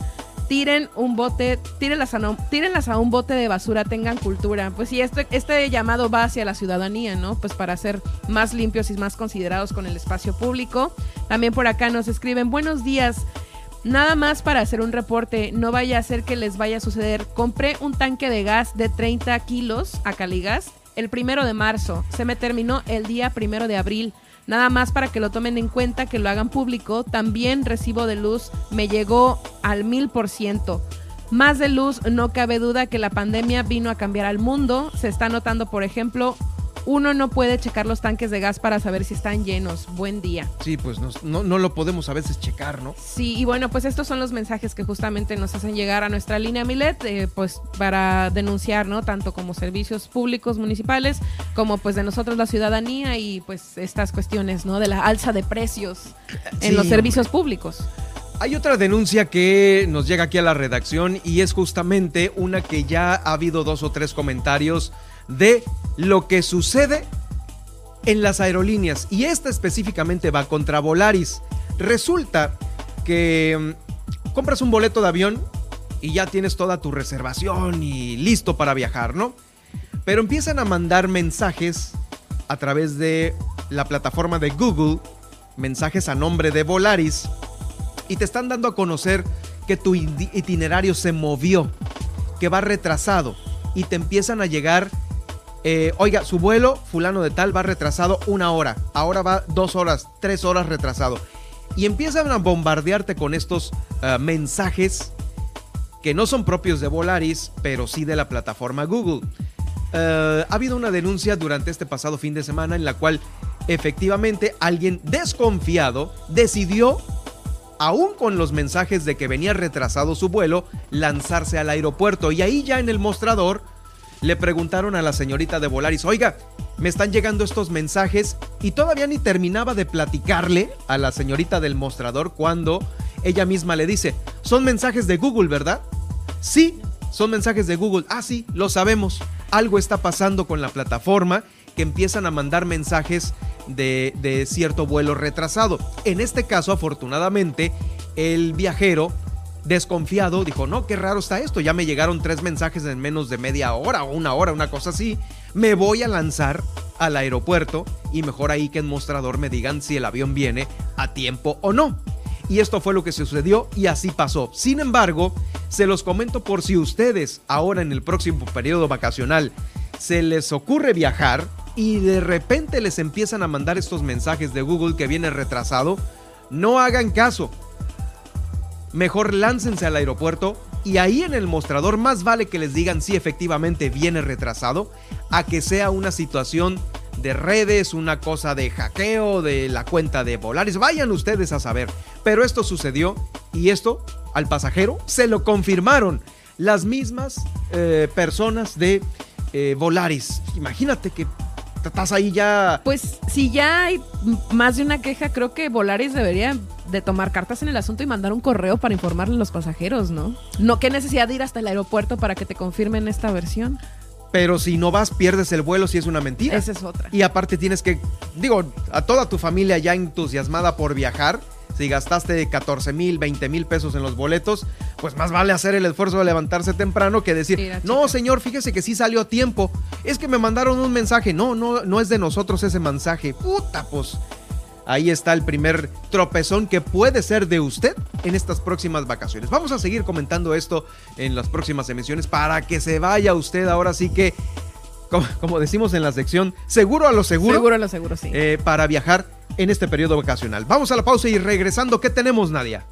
Tiren un bote, tírenlas a, tírenlas a un bote de basura, tengan cultura. Pues sí, este, este llamado va hacia la ciudadanía, ¿no? Pues para ser más limpios y más considerados con el espacio público. También por acá nos escriben, buenos días. Nada más para hacer un reporte, no vaya a ser que les vaya a suceder. Compré un tanque de gas de 30 kilos a Caligas el primero de marzo. Se me terminó el día primero de abril. Nada más para que lo tomen en cuenta, que lo hagan público. También recibo de luz me llegó al mil por ciento. Más de luz, no cabe duda que la pandemia vino a cambiar al mundo. Se está notando, por ejemplo, uno no puede checar los tanques de gas para saber si están llenos. Buen día. Sí, pues no, no, lo podemos a veces checar, ¿no? Sí, y bueno, pues estos son los mensajes que justamente nos hacen llegar a nuestra línea Milet, eh, pues para denunciar, ¿no? Tanto como servicios públicos municipales, como pues de nosotros la ciudadanía y pues estas cuestiones, ¿no? De la alza de precios en los servicios públicos. Hay otra denuncia que nos llega aquí a la redacción y es justamente una que ya ha habido dos o tres comentarios de lo que sucede en las aerolíneas. Y esta específicamente va contra Volaris. Resulta que mm, compras un boleto de avión y ya tienes toda tu reservación y listo para viajar, ¿no? Pero empiezan a mandar mensajes a través de la plataforma de Google, mensajes a nombre de Volaris, y te están dando a conocer que tu itinerario se movió, que va retrasado, y te empiezan a llegar eh, oiga, su vuelo, fulano de tal, va retrasado una hora, ahora va dos horas, tres horas retrasado. Y empiezan a bombardearte con estos eh, mensajes que no son propios de Volaris, pero sí de la plataforma Google. Eh, ha habido una denuncia durante este pasado fin de semana en la cual efectivamente alguien desconfiado decidió, aún con los mensajes de que venía retrasado su vuelo, lanzarse al aeropuerto. Y ahí ya en el mostrador le preguntaron a la señorita de Volaris, oiga, me están llegando estos mensajes y todavía ni terminaba de platicarle a la señorita del mostrador cuando ella misma le dice, son mensajes de Google, ¿verdad? Sí, son mensajes de Google. Ah, sí, lo sabemos. Algo está pasando con la plataforma que empiezan a mandar mensajes de, de cierto vuelo retrasado. En este caso, afortunadamente, el viajero desconfiado, dijo, no, qué raro está esto, ya me llegaron tres mensajes en menos de media hora o una hora, una cosa así, me voy a lanzar al aeropuerto y mejor ahí que en mostrador me digan si el avión viene a tiempo o no. Y esto fue lo que sucedió y así pasó. Sin embargo, se los comento por si ustedes ahora en el próximo periodo vacacional se les ocurre viajar y de repente les empiezan a mandar estos mensajes de Google que viene retrasado, no hagan caso mejor láncense al aeropuerto y ahí en el mostrador más vale que les digan si efectivamente viene retrasado a que sea una situación de redes, una cosa de hackeo de la cuenta de Volaris. Vayan ustedes a saber. Pero esto sucedió y esto al pasajero se lo confirmaron las mismas eh, personas de eh, Volaris. Imagínate que estás ahí ya. Pues si ya hay más de una queja, creo que Volaris debería de tomar cartas en el asunto y mandar un correo para informarle a los pasajeros, ¿no? No, qué necesidad de ir hasta el aeropuerto para que te confirmen esta versión. Pero si no vas, pierdes el vuelo si es una mentira. Esa es otra. Y aparte tienes que, digo, a toda tu familia ya entusiasmada por viajar, si gastaste 14 mil, 20 mil pesos en los boletos, pues más vale hacer el esfuerzo de levantarse temprano que decir, no señor, fíjese que sí salió a tiempo, es que me mandaron un mensaje, no, no, no es de nosotros ese mensaje, puta, pues ahí está el primer tropezón que puede ser de usted en estas próximas vacaciones. Vamos a seguir comentando esto en las próximas emisiones para que se vaya usted ahora sí que, como, decimos en la sección, seguro a lo seguro. Seguro a lo seguro, sí. Eh, para viajar en este periodo vacacional. Vamos a la pausa y regresando, ¿qué tenemos, Nadia?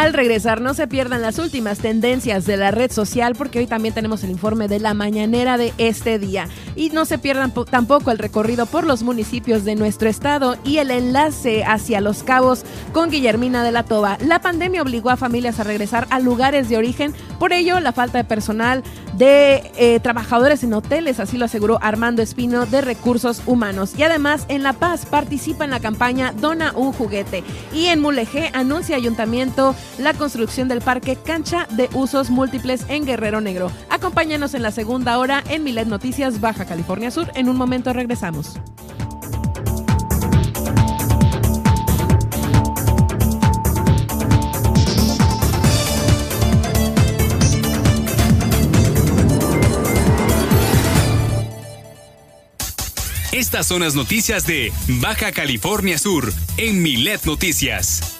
Al regresar, no se pierdan las últimas tendencias de la red social porque hoy también tenemos el informe de la mañanera de este día. Y no se pierdan tampoco el recorrido por los municipios de nuestro estado y el enlace hacia Los Cabos con Guillermina de la Toba. La pandemia obligó a familias a regresar a lugares de origen, por ello la falta de personal de eh, trabajadores en hoteles, así lo aseguró Armando Espino de Recursos Humanos. Y además en La Paz participa en la campaña Dona un juguete. Y en Mulegé anuncia Ayuntamiento la construcción del parque Cancha de Usos Múltiples en Guerrero Negro. Acompáñanos en la segunda hora en Milet Noticias Baja California Sur. En un momento regresamos. Estas son las noticias de Baja California Sur en Milet Noticias.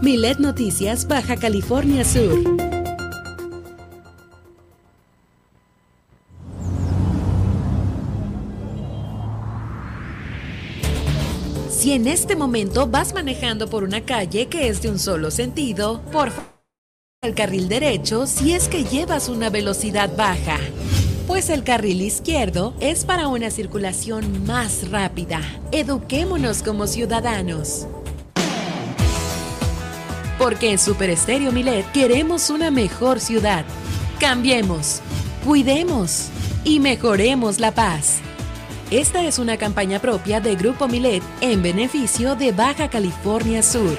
Milet Noticias, Baja California Sur. Si en este momento vas manejando por una calle que es de un solo sentido, por favor, al carril derecho si es que llevas una velocidad baja. Pues el carril izquierdo es para una circulación más rápida. Eduquémonos como ciudadanos. Porque en Super Estéreo Milet queremos una mejor ciudad. Cambiemos, cuidemos y mejoremos la paz. Esta es una campaña propia de Grupo Milet en beneficio de Baja California Sur.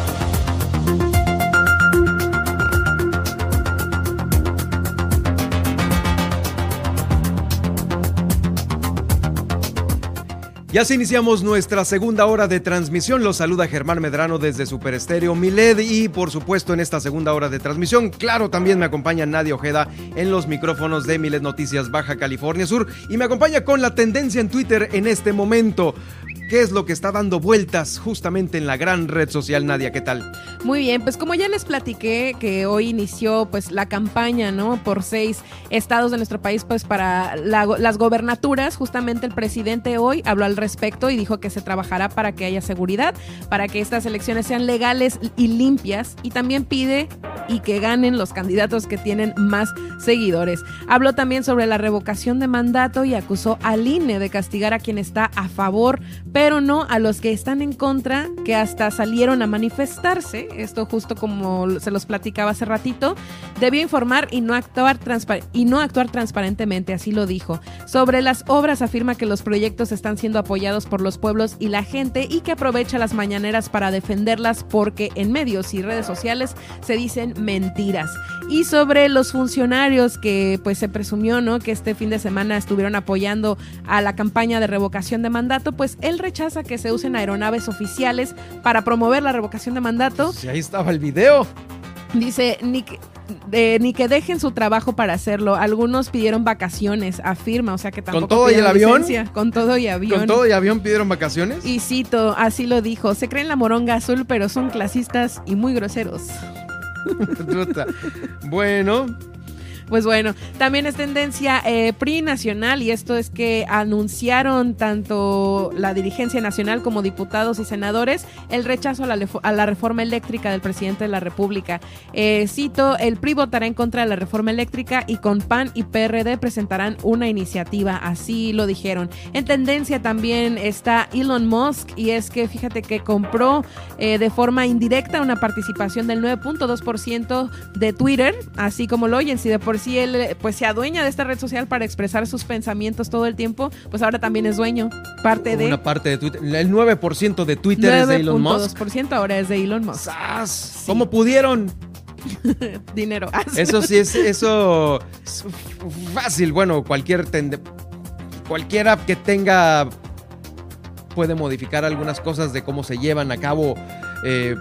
Ya se iniciamos nuestra segunda hora de transmisión. Los saluda Germán Medrano desde Super Estéreo Miled y por supuesto en esta segunda hora de transmisión, claro, también me acompaña Nadia Ojeda en los micrófonos de Miled Noticias Baja California Sur. Y me acompaña con la tendencia en Twitter en este momento qué es lo que está dando vueltas justamente en la gran red social Nadia, ¿qué tal? Muy bien, pues como ya les platiqué que hoy inició pues la campaña, ¿no? Por seis estados de nuestro país pues para las gobernaturas, justamente el presidente hoy habló al respecto y dijo que se trabajará para que haya seguridad, para que estas elecciones sean legales y limpias y también pide y que ganen los candidatos que tienen más seguidores. Habló también sobre la revocación de mandato y acusó al INE de castigar a quien está a favor, pero no a los que están en contra, que hasta salieron a manifestarse. Esto justo como se los platicaba hace ratito. Debió informar y no actuar, y no actuar transparentemente, así lo dijo. Sobre las obras afirma que los proyectos están siendo apoyados por los pueblos y la gente y que aprovecha las mañaneras para defenderlas porque en medios y redes sociales se dicen mentiras. Y sobre los funcionarios que pues se presumió, ¿no? Que este fin de semana estuvieron apoyando a la campaña de revocación de mandato, pues él rechaza que se usen aeronaves oficiales para promover la revocación de mandato. Sí, ahí estaba el video. Dice, ni que, de- ni que dejen su trabajo para hacerlo. Algunos pidieron vacaciones, afirma, o sea que tampoco todo y el avión? licencia. Con todo y avión. ¿Con todo y avión pidieron vacaciones? Y cito, así lo dijo, se creen la moronga azul, pero son clasistas y muy groseros. Bueno, Pues bueno, también es tendencia eh, PRI nacional y esto es que anunciaron tanto la dirigencia nacional como diputados y senadores el rechazo a la, reforma eléctrica del presidente de la República. Eh, cito, el PRI votará en contra de la reforma eléctrica y con PAN y PRD presentarán una iniciativa, así lo dijeron. En tendencia también está Elon Musk y es que fíjate que compró eh, de forma indirecta una participación del 9.2% de Twitter, así como lo oyen, si de por sí él pues se adueña de esta red social para expresar sus pensamientos todo el tiempo, pues ahora también es dueño, parte de una parte de Twitter. El 9% de Twitter es de Elon Musk. 9.2% ahora es de Elon Musk. ¡Sas! ¿Cómo pudieron? Dinero. Eso sí es, eso es fácil. Bueno, cualquier tende- cualquier app que tenga puede modificar algunas cosas de cómo se llevan a cabo eh,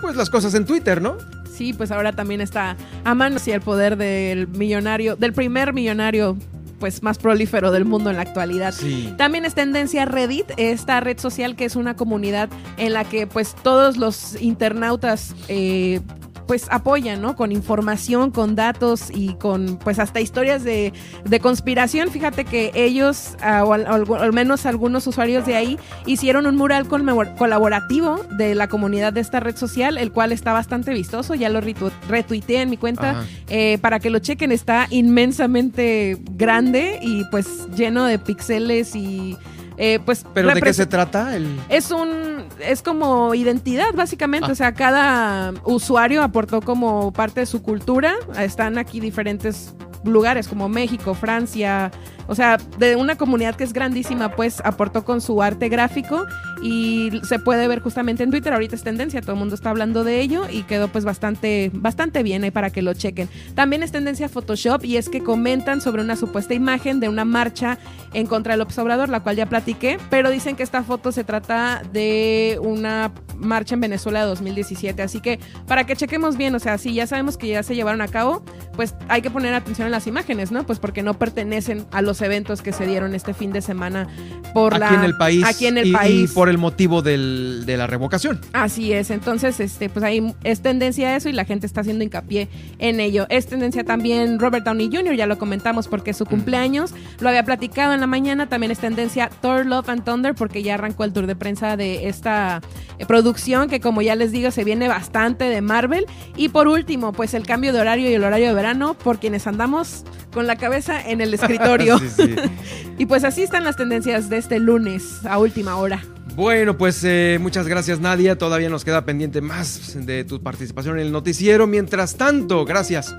pues las cosas en Twitter, ¿no? Sí, pues ahora también está a mano y el poder del millonario, del primer millonario pues más prolífero del mundo en la actualidad. Sí. También es tendencia Reddit, esta red social que es una comunidad en la que pues todos los internautas eh, pues apoyan, ¿no? Con información, con datos y con pues hasta historias de, de conspiración. Fíjate que ellos, ah, o al, o al- al menos algunos usuarios de ahí, hicieron un mural colaborativo de la comunidad de esta red social, el cual está bastante vistoso. Ya lo retuiteé en mi cuenta eh, para que lo chequen. Está inmensamente grande y pues lleno de píxeles y eh, pues ¿Pero de qué se trata? El... es un es como identidad básicamente, Ah. o sea, cada usuario aportó como parte de su cultura. Están aquí diferentes lugares como México, Francia, o sea, de una comunidad que es grandísima, pues aportó con su arte gráfico y se puede ver justamente en Twitter, ahorita es tendencia, todo el mundo está hablando de ello y quedó pues bastante bastante bien ahí para que lo chequen. También es tendencia Photoshop y es que comentan sobre una supuesta imagen de una marcha en contra del López Obrador, la cual ya platiqué, pero dicen que esta foto se trata de una marcha en Venezuela de 2017, así que para que chequemos bien, o sea, si ya sabemos que ya se llevaron a cabo, pues hay que poner atención en las imágenes, ¿no? Pues porque no pertenecen a los eventos que se dieron este fin de semana por la aquí en el país. aquí en el y, y país. por el motivo del- de la revocación. Así es, entonces, este, pues ahí es tendencia a eso y la gente está haciendo hincapié en ello. Es tendencia también Robert Downey Jr., ya lo comentamos porque es su cumpleaños, lo había platicado en la mañana, también es tendencia Thor, Love and Thunder porque ya arrancó el tour de prensa de esta eh, producción que como ya les digo se viene bastante de Marvel. Y por último, pues el cambio de horario y el horario de verano por quienes andamos con la cabeza en el escritorio. Sí, sí. y pues así están las tendencias de este lunes a última hora. Bueno, pues eh, muchas gracias Nadia. Todavía nos queda pendiente más de tu participación en el noticiero. Mientras tanto, gracias.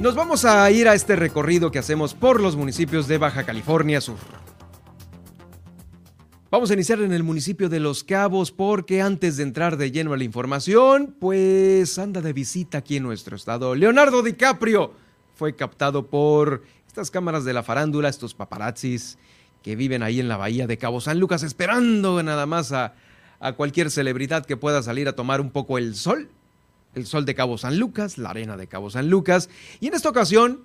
Nos vamos a ir a este recorrido que hacemos por los municipios de Baja California Sur. Vamos a iniciar en el municipio de Los Cabos porque antes de entrar de lleno a la información, pues anda de visita aquí en nuestro estado. Leonardo DiCaprio fue captado por estas cámaras de la farándula, estos paparazzis que viven ahí en la bahía de Cabo San Lucas esperando nada más a, a cualquier celebridad que pueda salir a tomar un poco el sol. El sol de Cabo San Lucas, la arena de Cabo San Lucas. Y en esta ocasión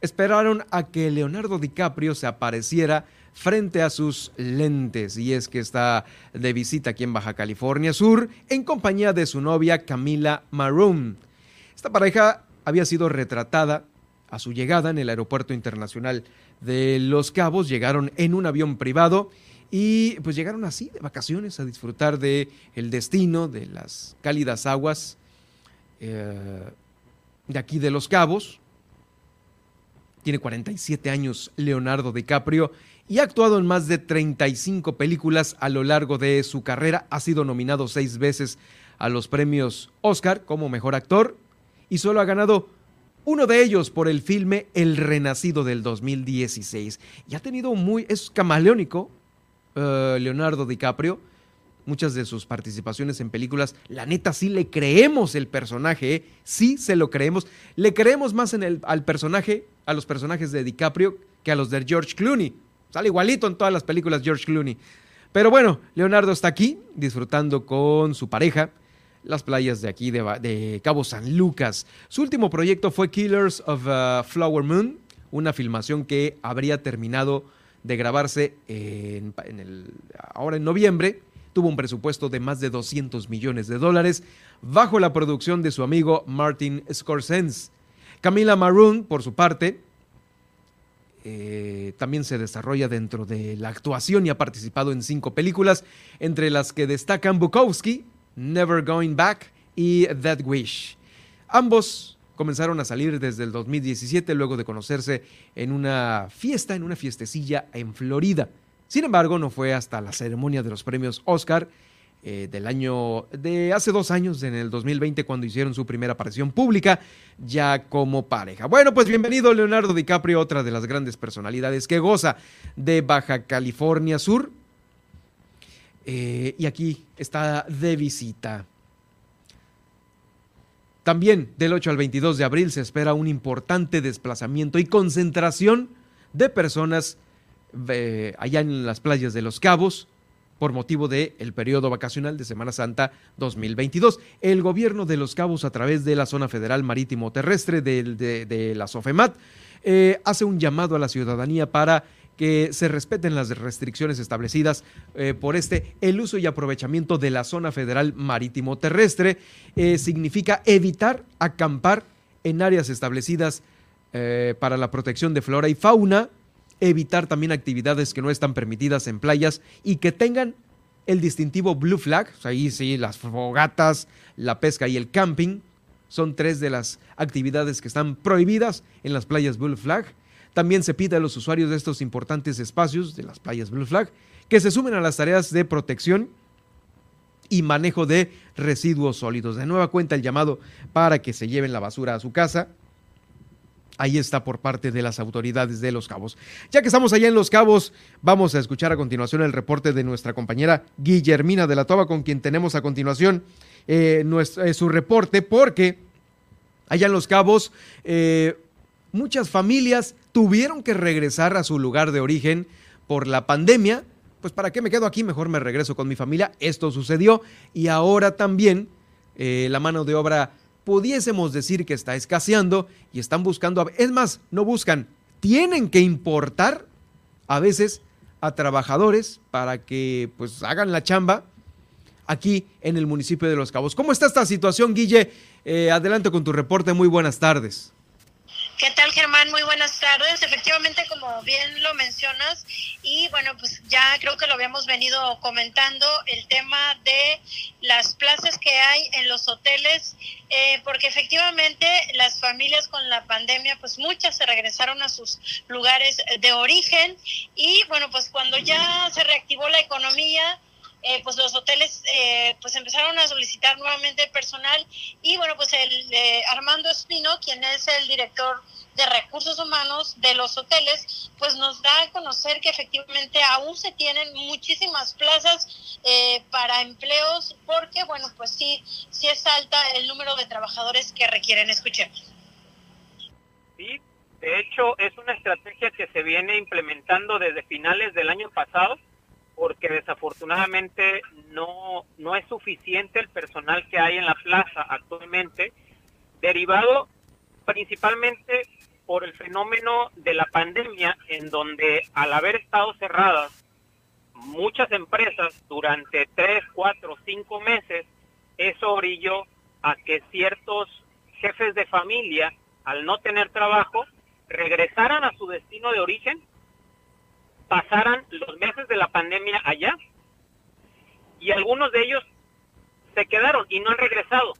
esperaron a que Leonardo DiCaprio se apareciera frente a sus lentes. Y es que está de visita aquí en Baja California Sur en compañía de su novia Camila Maroon. Esta pareja había sido retratada a su llegada en el Aeropuerto Internacional de Los Cabos. Llegaron en un avión privado y pues llegaron así de vacaciones a disfrutar de el destino de las cálidas aguas eh, de aquí de Los Cabos. Tiene 47 años Leonardo DiCaprio y ha actuado en más de 35 películas a lo largo de su carrera. Ha sido nominado seis veces a los premios Oscar como mejor actor y solo ha ganado uno de ellos por el filme El Renacido del 2016. Y ha tenido muy. es camaleónico, eh, Leonardo DiCaprio. Muchas de sus participaciones en películas, la neta, sí le creemos el personaje, ¿eh? sí se lo creemos. Le creemos más en el, al personaje, a los personajes de DiCaprio, que a los de George Clooney. Sale igualito en todas las películas George Clooney. Pero bueno, Leonardo está aquí disfrutando con su pareja, las playas de aquí de, Cabo San Lucas. Su último proyecto fue Killers of Flower Moon, una filmación que habría terminado de grabarse ahora en noviembre. Tuvo un presupuesto de más de 200 millones de dólares bajo la producción de su amigo Martin Scorsese. Camila Maroon, por su parte, eh, también se desarrolla dentro de la actuación y ha participado en cinco películas, entre las que destacan Bukowski, Never Going Back y That Wish. Ambos comenzaron a salir desde el 2017 luego de conocerse en una fiesta, en una fiestecilla en Florida. Sin embargo, no fue hasta la ceremonia de los premios Oscar eh, del año de hace dos años, en el 2020, cuando hicieron su primera aparición pública, ya como pareja. Bueno, pues bienvenido Leonardo DiCaprio, otra de las grandes personalidades que goza de Baja California Sur. Eh, y aquí está de visita. También del 8 al 22 de abril se espera un importante desplazamiento y concentración de personas eh, allá en las playas de Los Cabos por motivo del el periodo vacacional de Semana Santa 2022. El gobierno de Los Cabos, a través de la Zona Federal Marítimo Terrestre de, la SOFEMAT, eh, hace un llamado a la ciudadanía para que se respeten las restricciones establecidas eh, por este, el uso y aprovechamiento de la zona federal marítimo terrestre, eh, significa evitar acampar en áreas establecidas para la protección de flora y fauna, evitar también actividades que no están permitidas en playas y que tengan el distintivo Blue Flag, ahí sí, las fogatas, la pesca y el camping, son tres de las actividades que están prohibidas en las playas Blue Flag también se pide a los usuarios de estos importantes espacios de las playas Blue Flag que se sumen a las tareas de protección y manejo de residuos sólidos. De nueva cuenta el llamado para que se lleven la basura a su casa. Ahí está por parte de las autoridades de Los Cabos. Ya que estamos allá en Los Cabos, vamos a escuchar a continuación el reporte de nuestra compañera Guillermina de la Toba, con quien tenemos a continuación eh, eh, su reporte, porque allá en Los Cabos eh, muchas familias tuvieron que regresar a su lugar de origen por la pandemia. Pues para qué me quedo aquí, mejor me regreso con mi familia. Esto sucedió y ahora también la mano de obra pudiésemos decir que está escaseando y están buscando, es más, no buscan, tienen que importar a veces a trabajadores para que pues hagan la chamba aquí en el municipio de Los Cabos. ¿Cómo está esta situación, Guille? Eh, adelante con tu reporte, muy buenas tardes. ¿Qué tal, Germán? Muy buenas tardes. Efectivamente, como bien lo mencionas, y bueno, pues ya creo que lo habíamos venido comentando, el tema de las plazas que hay en los hoteles, eh, porque efectivamente las familias con la pandemia, pues muchas se regresaron a sus lugares de origen, y bueno, pues cuando ya se reactivó la economía, eh, pues los hoteles eh, pues empezaron a solicitar nuevamente personal. Y bueno pues el eh, Armando Espino quien es el director de recursos humanos de los hoteles pues nos da a conocer que efectivamente aún se tienen muchísimas plazas para empleos porque bueno pues sí sí es alta el número de trabajadores que requieren. Escuchar sí de hecho es una estrategia que se viene implementando desde finales del año pasado porque desafortunadamente no, no es suficiente el personal que hay en la plaza actualmente, derivado principalmente por el fenómeno de la pandemia, en donde al haber estado cerradas muchas empresas durante tres, cuatro, cinco meses, eso orilló a que ciertos jefes de familia, al no tener trabajo, regresaran a su destino de origen pasaran los meses de la pandemia allá y algunos de ellos se quedaron y no han regresado.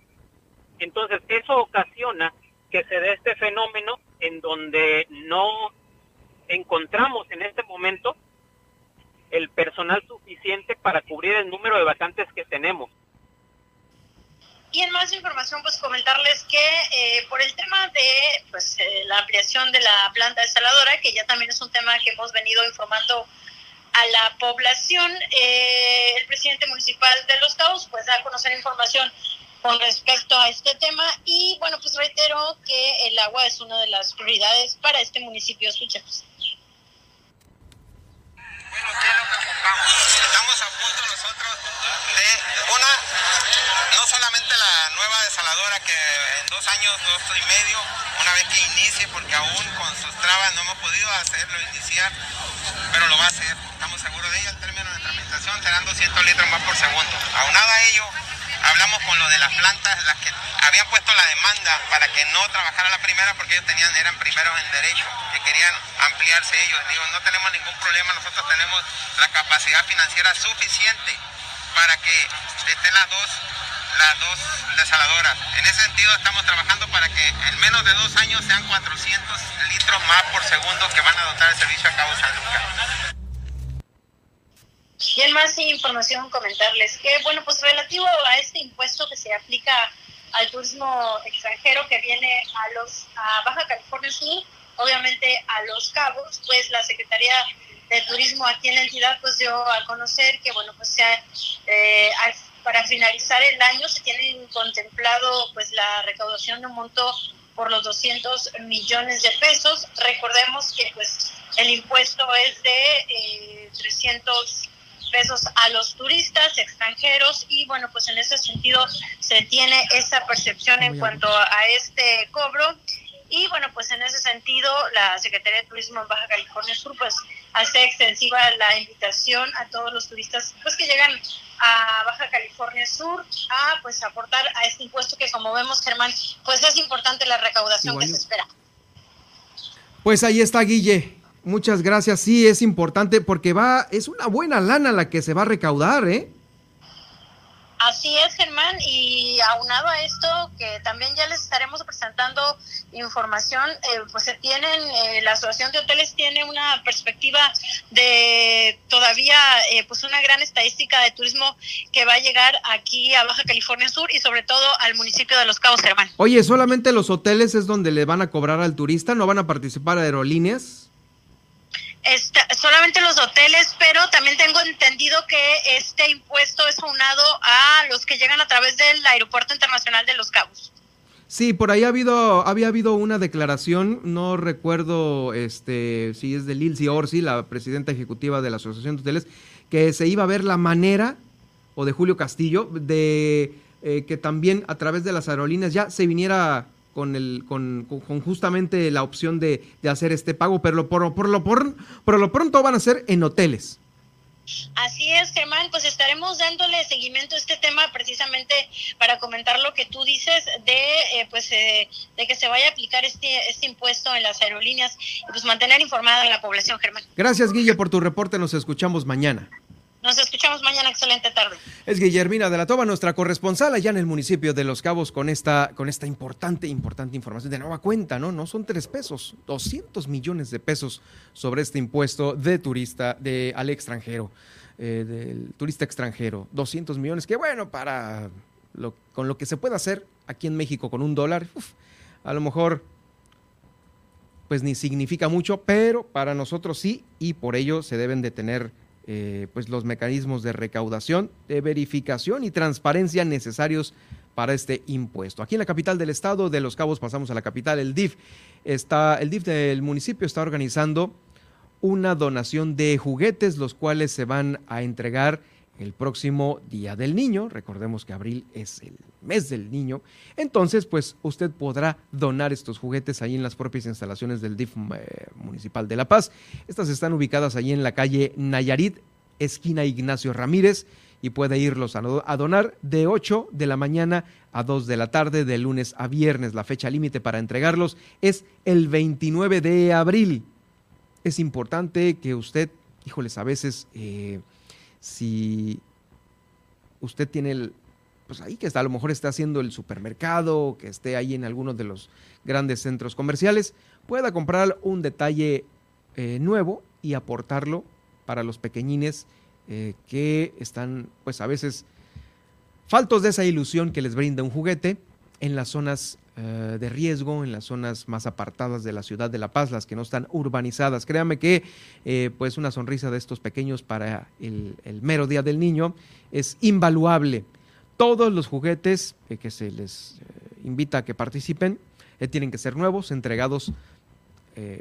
Entonces, eso ocasiona que se dé este fenómeno en donde no encontramos en este momento el personal suficiente para cubrir el número de vacantes que tenemos. Y en más información, pues comentarles que eh, por el tema de pues, eh, la ampliación de la planta desaladora, que ya también es un tema que hemos venido informando a la población, eh, el presidente municipal de Los Cabos pues da a conocer información con respecto a este tema y bueno, pues reitero que el agua es una de las prioridades para este municipio. Escuchemos. Bueno, ¿qué es lo que Estamos a punto nosotros de, una, no solamente la dos años, dos y medio, una vez que inicie, porque aún con sus trabas no hemos podido hacerlo, iniciar, pero lo va a hacer, estamos seguros de ello. Al término de tramitación serán 200 litros más por segundo. Aunado a ello, hablamos con lo de las plantas, las que habían puesto la demanda para que no trabajara la primera porque ellos tenían, eran primeros en derecho, que querían ampliarse ellos. Digo, no tenemos ningún problema, nosotros tenemos la capacidad financiera suficiente para que estén las dos las dos desaladoras. En ese sentido estamos trabajando para que en menos de dos años sean 400 litros más por segundo que van a dotar el servicio a Cabo San Lucas. Y en más información comentarles que, bueno, pues relativo a este impuesto que se aplica al turismo extranjero que viene a los a Baja California Sur, obviamente a Los Cabos, pues la Secretaría de Turismo aquí en la entidad pues dio a conocer que, bueno, pues se eh, para finalizar el año se tienen contemplado pues la recaudación de un monto por los 200 millones de pesos. Recordemos que pues el impuesto es de 300 eh, pesos a los turistas extranjeros y bueno, pues en ese sentido se tiene esa percepción en cuanto a este cobro. Y bueno, pues en ese sentido, la Secretaría de Turismo en Baja California Sur pues hace extensiva la invitación a todos los turistas pues que llegan a Baja California Sur a pues aportar a este impuesto que como vemos Germán pues es importante la recaudación que se espera. Pues ahí está Guille. Muchas gracias. Sí, es importante porque va, es una buena lana la que se va a recaudar, ¿eh? Así es, Germán, y aunado a esto, que también ya les estaremos presentando información, eh, pues se tienen, eh, la Asociación de Hoteles tiene una perspectiva de todavía, eh, pues una gran estadística de turismo que va a llegar aquí a Baja California Sur y sobre todo al municipio de Los Cabos, Germán. Oye, ¿solamente los hoteles es donde le van a cobrar al turista? ¿No van a participar aerolíneas? Solamente los hoteles, pero también tengo entendido que este impuesto es unado a los que llegan a través del Aeropuerto Internacional de Los Cabos. Sí, por ahí ha habido, había habido una declaración, no recuerdo este, si es de Lilsi Orsi, la presidenta ejecutiva de la Asociación de Hoteles, que se iba a ver la manera, o de Julio Castillo, de eh, que también a través de las aerolíneas ya se viniera con, el, con, con, justamente la opción de, de, hacer este pago, pero por, por, lo, por, por lo pronto van a ser en hoteles. Así es, Germán, pues estaremos dándole seguimiento a este tema precisamente para comentar lo que tú dices de eh, pues eh, de que se vaya a aplicar este, este impuesto en las aerolíneas y pues mantener informada a la población, Germán. Gracias, Guille, por tu reporte. Nos escuchamos mañana. Nos escuchamos mañana. Excelente tarde. Es Guillermina de la Toba, nuestra corresponsal allá en el municipio de Los Cabos con esta, con esta importante, importante información de nueva cuenta, ¿no? No son tres pesos, 200 millones de pesos sobre este impuesto de turista, de al extranjero, eh, del turista extranjero. 200 millones, que bueno, para lo, con lo que se puede hacer aquí en México con un dólar, a lo mejor pues ni significa mucho, pero para nosotros sí, y por ello se deben de tener eh, pues los mecanismos de recaudación, de verificación y transparencia necesarios para este impuesto. Aquí en la capital del estado de Los Cabos pasamos a la capital, el DIF está el DIF del municipio está organizando una donación de juguetes los cuales se van a entregar el próximo Día del Niño. Recordemos que abril es el mes del niño. Entonces, pues usted podrá donar estos juguetes ahí en las propias instalaciones del DIF eh, Municipal de La Paz. Estas están ubicadas ahí en la calle Nayarit, esquina Ignacio Ramírez, y puede irlos a, donar de 8 de la mañana a 2 de la tarde, de lunes a viernes. La fecha límite para entregarlos es el 29 de abril. Es importante que usted, híjoles, a veces... Eh, si usted tiene el, pues ahí que está, a lo mejor está haciendo el supermercado, que esté ahí en algunos de los grandes centros comerciales, pueda comprar un detalle eh, nuevo y aportarlo para los pequeñines eh, que están, pues a veces, faltos de esa ilusión que les brinda un juguete en las zonas eh, de riesgo en las zonas más apartadas de la ciudad de La Paz, las que no están urbanizadas. Créame que pues una sonrisa de estos pequeños para el, mero día del niño es invaluable. Todos los juguetes eh, que se les invita a que participen tienen que ser nuevos, entregados,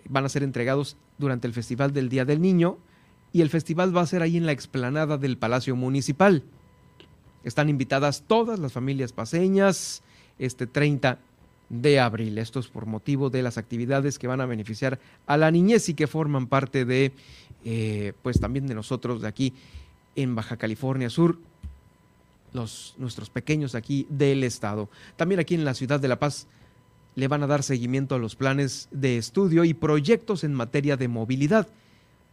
van a ser entregados durante el Festival del Día del Niño y el festival va a ser ahí en la explanada del Palacio Municipal. Están invitadas todas las familias paseñas este 30 de abril. Esto es por motivo de las actividades que van a beneficiar a la niñez y que forman parte de, eh, pues también de nosotros de aquí en Baja California Sur, los, nuestros pequeños aquí del estado. También aquí en la ciudad de La Paz le van a dar seguimiento a los planes de estudio y proyectos en materia de movilidad.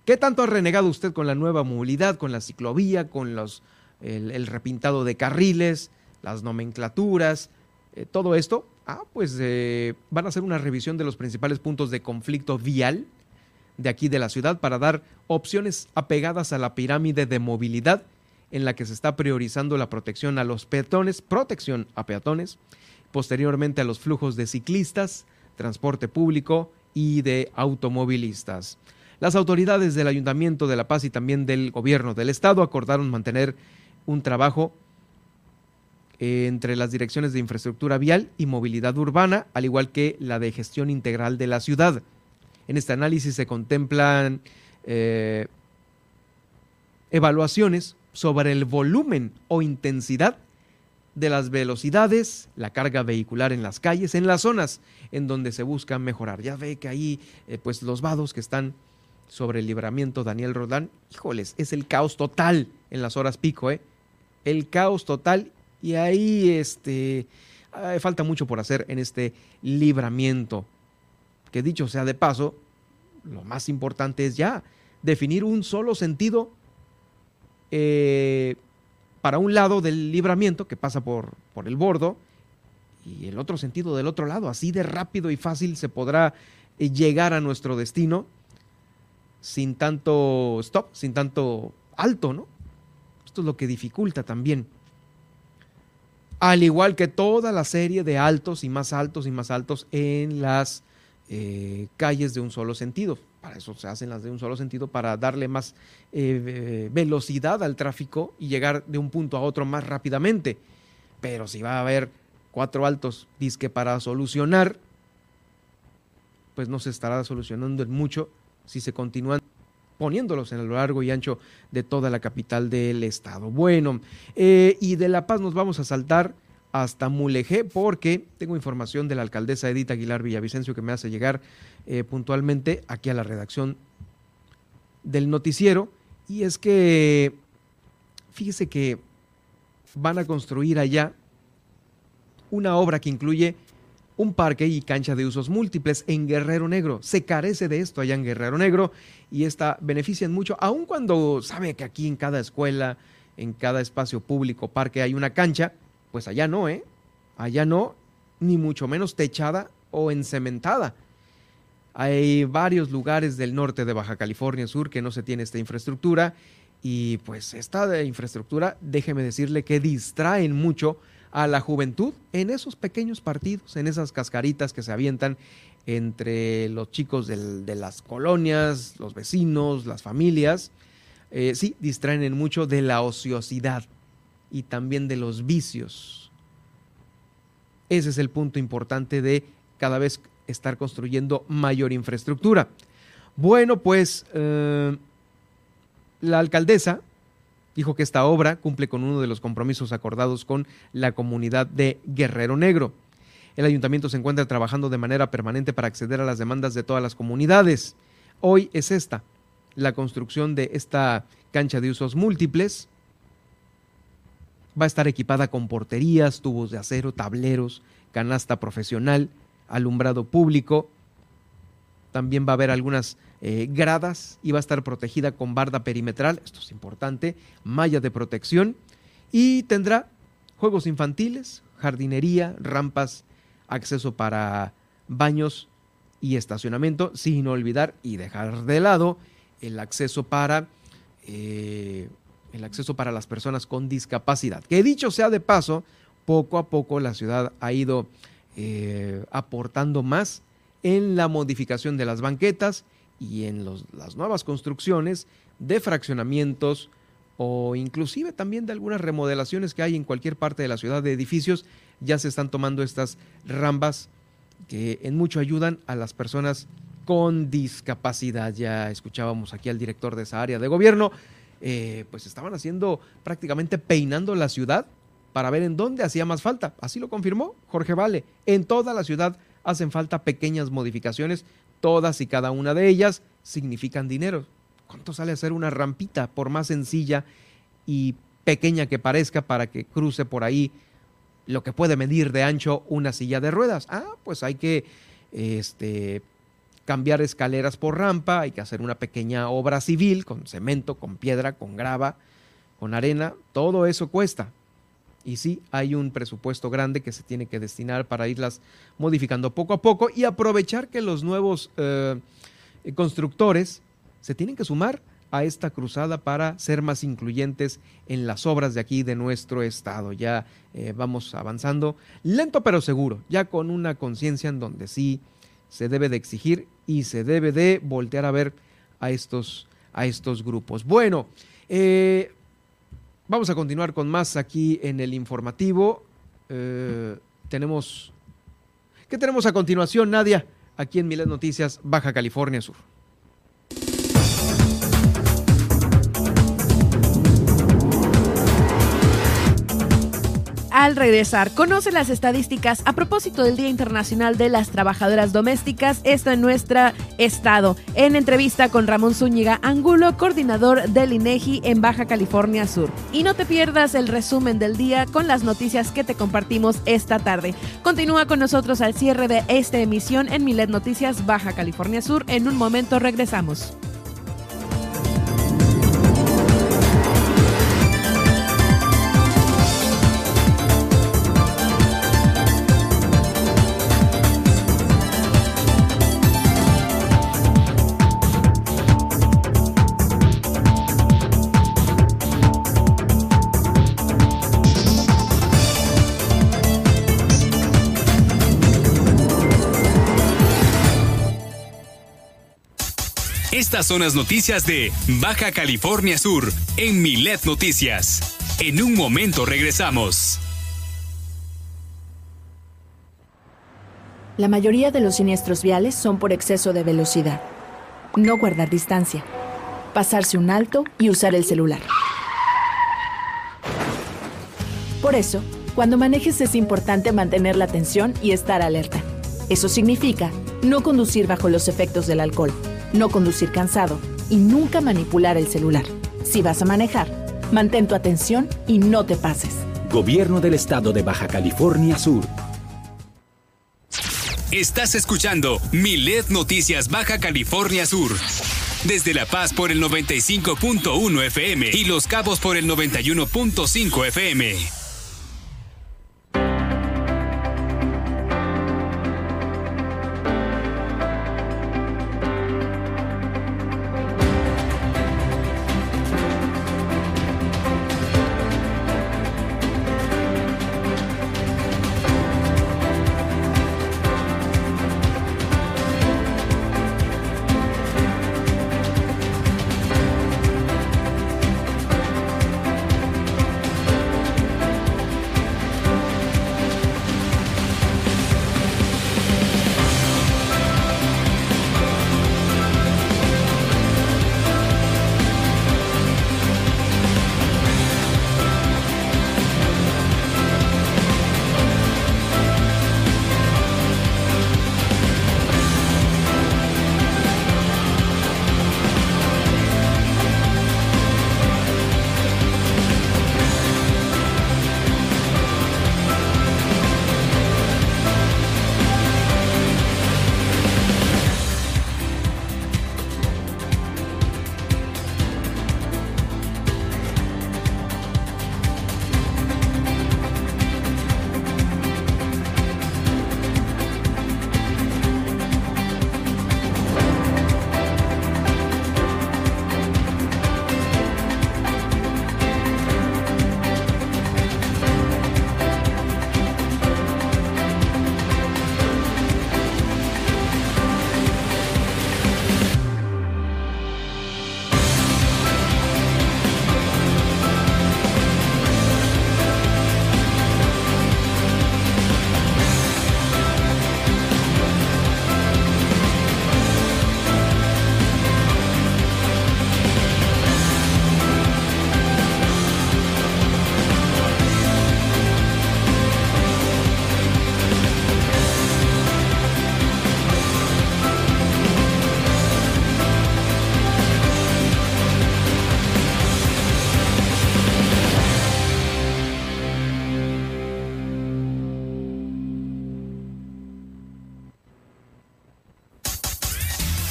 ¿Qué tanto ha renegado usted con la nueva movilidad, con la ciclovía, con los, el, repintado de carriles, las nomenclaturas, eh, todo esto? Ah, pues eh, van a hacer una revisión de los principales puntos de conflicto vial de aquí de la ciudad para dar opciones apegadas a la pirámide de movilidad en la que se está priorizando la protección a los peatones, protección a peatones, posteriormente a los flujos de ciclistas, transporte público y de automovilistas. Las autoridades del Ayuntamiento de La Paz y también del Gobierno del Estado acordaron mantener un trabajo entre las direcciones de infraestructura vial y movilidad urbana, al igual que la de gestión integral de la ciudad. En este análisis se contemplan eh, evaluaciones sobre el volumen o intensidad de las velocidades, la carga vehicular en las calles, en las zonas en donde se busca mejorar. Ya ve que ahí, eh, pues los vados que están sobre el libramiento Daniel Rodán, híjoles, es el caos total en las horas pico, ¿eh? El caos total y ahí, este, falta mucho por hacer en este libramiento. Que dicho sea de paso, lo más importante es ya definir un solo sentido eh, para un lado del libramiento que pasa por, por el bordo y el otro sentido del otro lado. Así de rápido y fácil se podrá eh, llegar a nuestro destino sin tanto stop, sin tanto alto, ¿no? Esto es lo que dificulta también. Al igual que toda la serie de altos y más altos y más altos en las eh, calles de un solo sentido. Para eso se hacen las de un solo sentido, para darle más eh, velocidad al tráfico y llegar de un punto a otro más rápidamente. Pero si va a haber cuatro altos disque para solucionar, pues no se estará solucionando en mucho si se continúan poniéndolos en lo largo y ancho de toda la capital del estado. Bueno, eh, y de La Paz nos vamos a saltar hasta Mulegé, porque tengo información de la alcaldesa Edith Aguilar Villavicencio que me hace llegar eh, puntualmente aquí a la redacción del noticiero. Y es que, fíjese que van a construir allá una obra que incluye un parque y cancha de usos múltiples en Guerrero Negro. Se carece de esto allá en Guerrero Negro y esta benefician mucho, aun cuando sabe que aquí en cada escuela, en cada espacio público, parque hay una cancha, pues allá no, ¿eh? Allá no, ni mucho menos techada o encementada. Hay varios lugares del norte de Baja California Sur que no se tiene esta infraestructura y pues esta infraestructura, déjeme decirle que distraen mucho a la juventud en esos pequeños partidos, en esas cascaritas que se avientan entre los chicos de las colonias, los vecinos, las familias. Eh, sí, distraen mucho de la ociosidad y también de los vicios. Ese es el punto importante de cada vez estar construyendo mayor infraestructura. Bueno, pues eh, la alcaldesa dijo que esta obra cumple con uno de los compromisos acordados con la comunidad de Guerrero Negro. El ayuntamiento se encuentra trabajando de manera permanente para acceder a las demandas de todas las comunidades. Hoy es esta, la construcción de esta cancha de usos múltiples, Va a estar equipada con porterías, tubos de acero, tableros, canasta profesional, alumbrado público. También va a haber algunas eh, gradas y va a estar protegida con barda perimetral, esto es importante, malla de protección y tendrá juegos infantiles, jardinería, rampas, acceso para baños y estacionamiento, sin olvidar y dejar de lado el acceso para eh, el acceso para las personas con discapacidad. Que dicho sea de paso, poco a poco la ciudad ha ido eh, aportando más en la modificación de las banquetas y en las nuevas construcciones de fraccionamientos o inclusive también de algunas remodelaciones que hay en cualquier parte de la ciudad de edificios, ya se están tomando estas rambas que en mucho ayudan a las personas con discapacidad. Ya escuchábamos aquí al director de esa área de gobierno, eh, pues estaban haciendo prácticamente peinando la ciudad para ver en dónde hacía más falta. Así lo confirmó Jorge Vale. En toda la ciudad hacen falta pequeñas modificaciones, todas y cada una de ellas significan dinero. ¿Cuánto sale hacer una rampita, por más sencilla y pequeña que parezca, para que cruce por ahí lo que puede medir de ancho una silla de ruedas? Ah, pues hay que este, cambiar escaleras por rampa, hay que hacer una pequeña obra civil con cemento, con piedra, con grava, con arena, todo eso cuesta. Y sí, hay un presupuesto grande que se tiene que destinar para irlas modificando poco a poco y aprovechar que los nuevos eh, constructores se tienen que sumar a esta cruzada para ser más incluyentes en las obras de aquí de nuestro estado. Ya eh, vamos avanzando lento pero seguro, ya con una conciencia en donde sí se debe de exigir y se debe de voltear a ver a estos, a estos grupos. Bueno, eh, vamos a continuar con más aquí en el informativo. Eh, tenemos, ¿qué tenemos a continuación, Nadia? Aquí en Miles Noticias, Baja California Sur. Al regresar. Conoce las estadísticas a propósito del Día Internacional de las Trabajadoras Domésticas, esto en nuestro estado. En entrevista con Ramón Zúñiga Angulo, coordinador del INEGI en Baja California Sur. Y no te pierdas el resumen del día con las noticias que te compartimos esta tarde. Continúa con nosotros al cierre de esta emisión en Milet Noticias Baja California Sur. En un momento regresamos. Estas son las noticias de Baja California Sur en Milet Noticias. En un momento regresamos. La mayoría de los siniestros viales son por exceso de velocidad. No guardar distancia. Pasarse un alto y usar el celular. Por eso, cuando manejes es importante mantener la atención y estar alerta. Eso significa no conducir bajo los efectos del alcohol no conducir cansado y nunca manipular el celular. Si vas a manejar, mantén tu atención y no te pases. Gobierno del Estado de Baja California Sur. Estás escuchando Milet Noticias Baja California Sur. Desde La Paz por el 95.1 FM y Los Cabos por el 91.5 FM.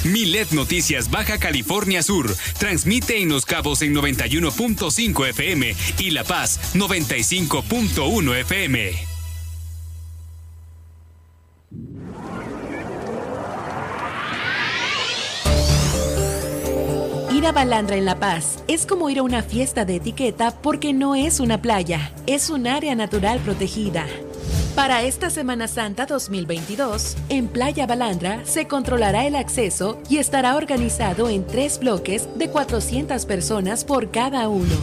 Milet Noticias Baja California Sur transmite en Los Cabos en 91.5 FM y La Paz 95.1 FM. Ir a Balandra en La Paz es como ir a una fiesta de etiqueta porque no es una playa, es un área natural protegida. Para esta Semana Santa 2022, en Playa Balandra se controlará el acceso y estará organizado en tres bloques de 400 personas por cada uno.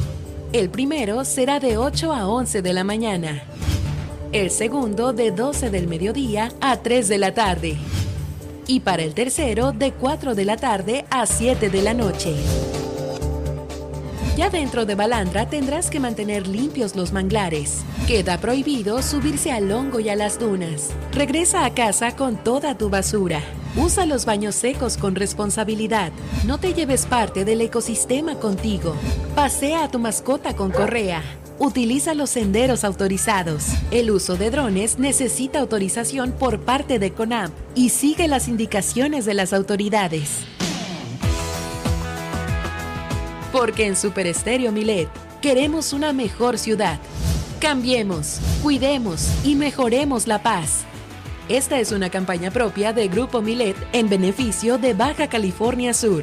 El primero será de 8 a 11 de la mañana. El segundo de 12 del mediodía a 3 de la tarde. Y para el tercero de 4 de la tarde a 7 de la noche. Ya dentro de Balandra tendrás que mantener limpios los manglares. Queda prohibido subirse al hongo y a las dunas. Regresa a casa con toda tu basura. Usa los baños secos con responsabilidad. No te lleves parte del ecosistema contigo. Pasea a tu mascota con correa. Utiliza los senderos autorizados. El uso de drones necesita autorización por parte de CONAM y sigue las indicaciones de las autoridades. Porque en Super Estéreo Milet queremos una mejor ciudad. Cambiemos, cuidemos y mejoremos la paz. Esta es una campaña propia de Grupo Milet en beneficio de Baja California Sur.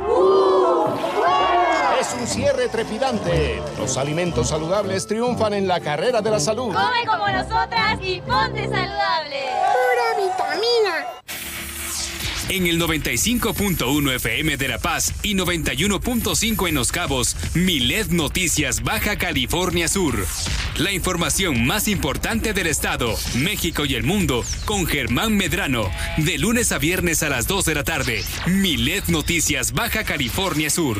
Un cierre trepidante. Los alimentos saludables triunfan en la carrera de la salud. Come como nosotras y ponte saludable. Pura vitamina. En el 95.1 FM de La Paz y 91.5 en Los Cabos, Milet Noticias Baja California Sur. La información más importante del estado, México y el mundo con Germán Medrano. De lunes a viernes a las 2 de la tarde. Milet Noticias Baja California Sur.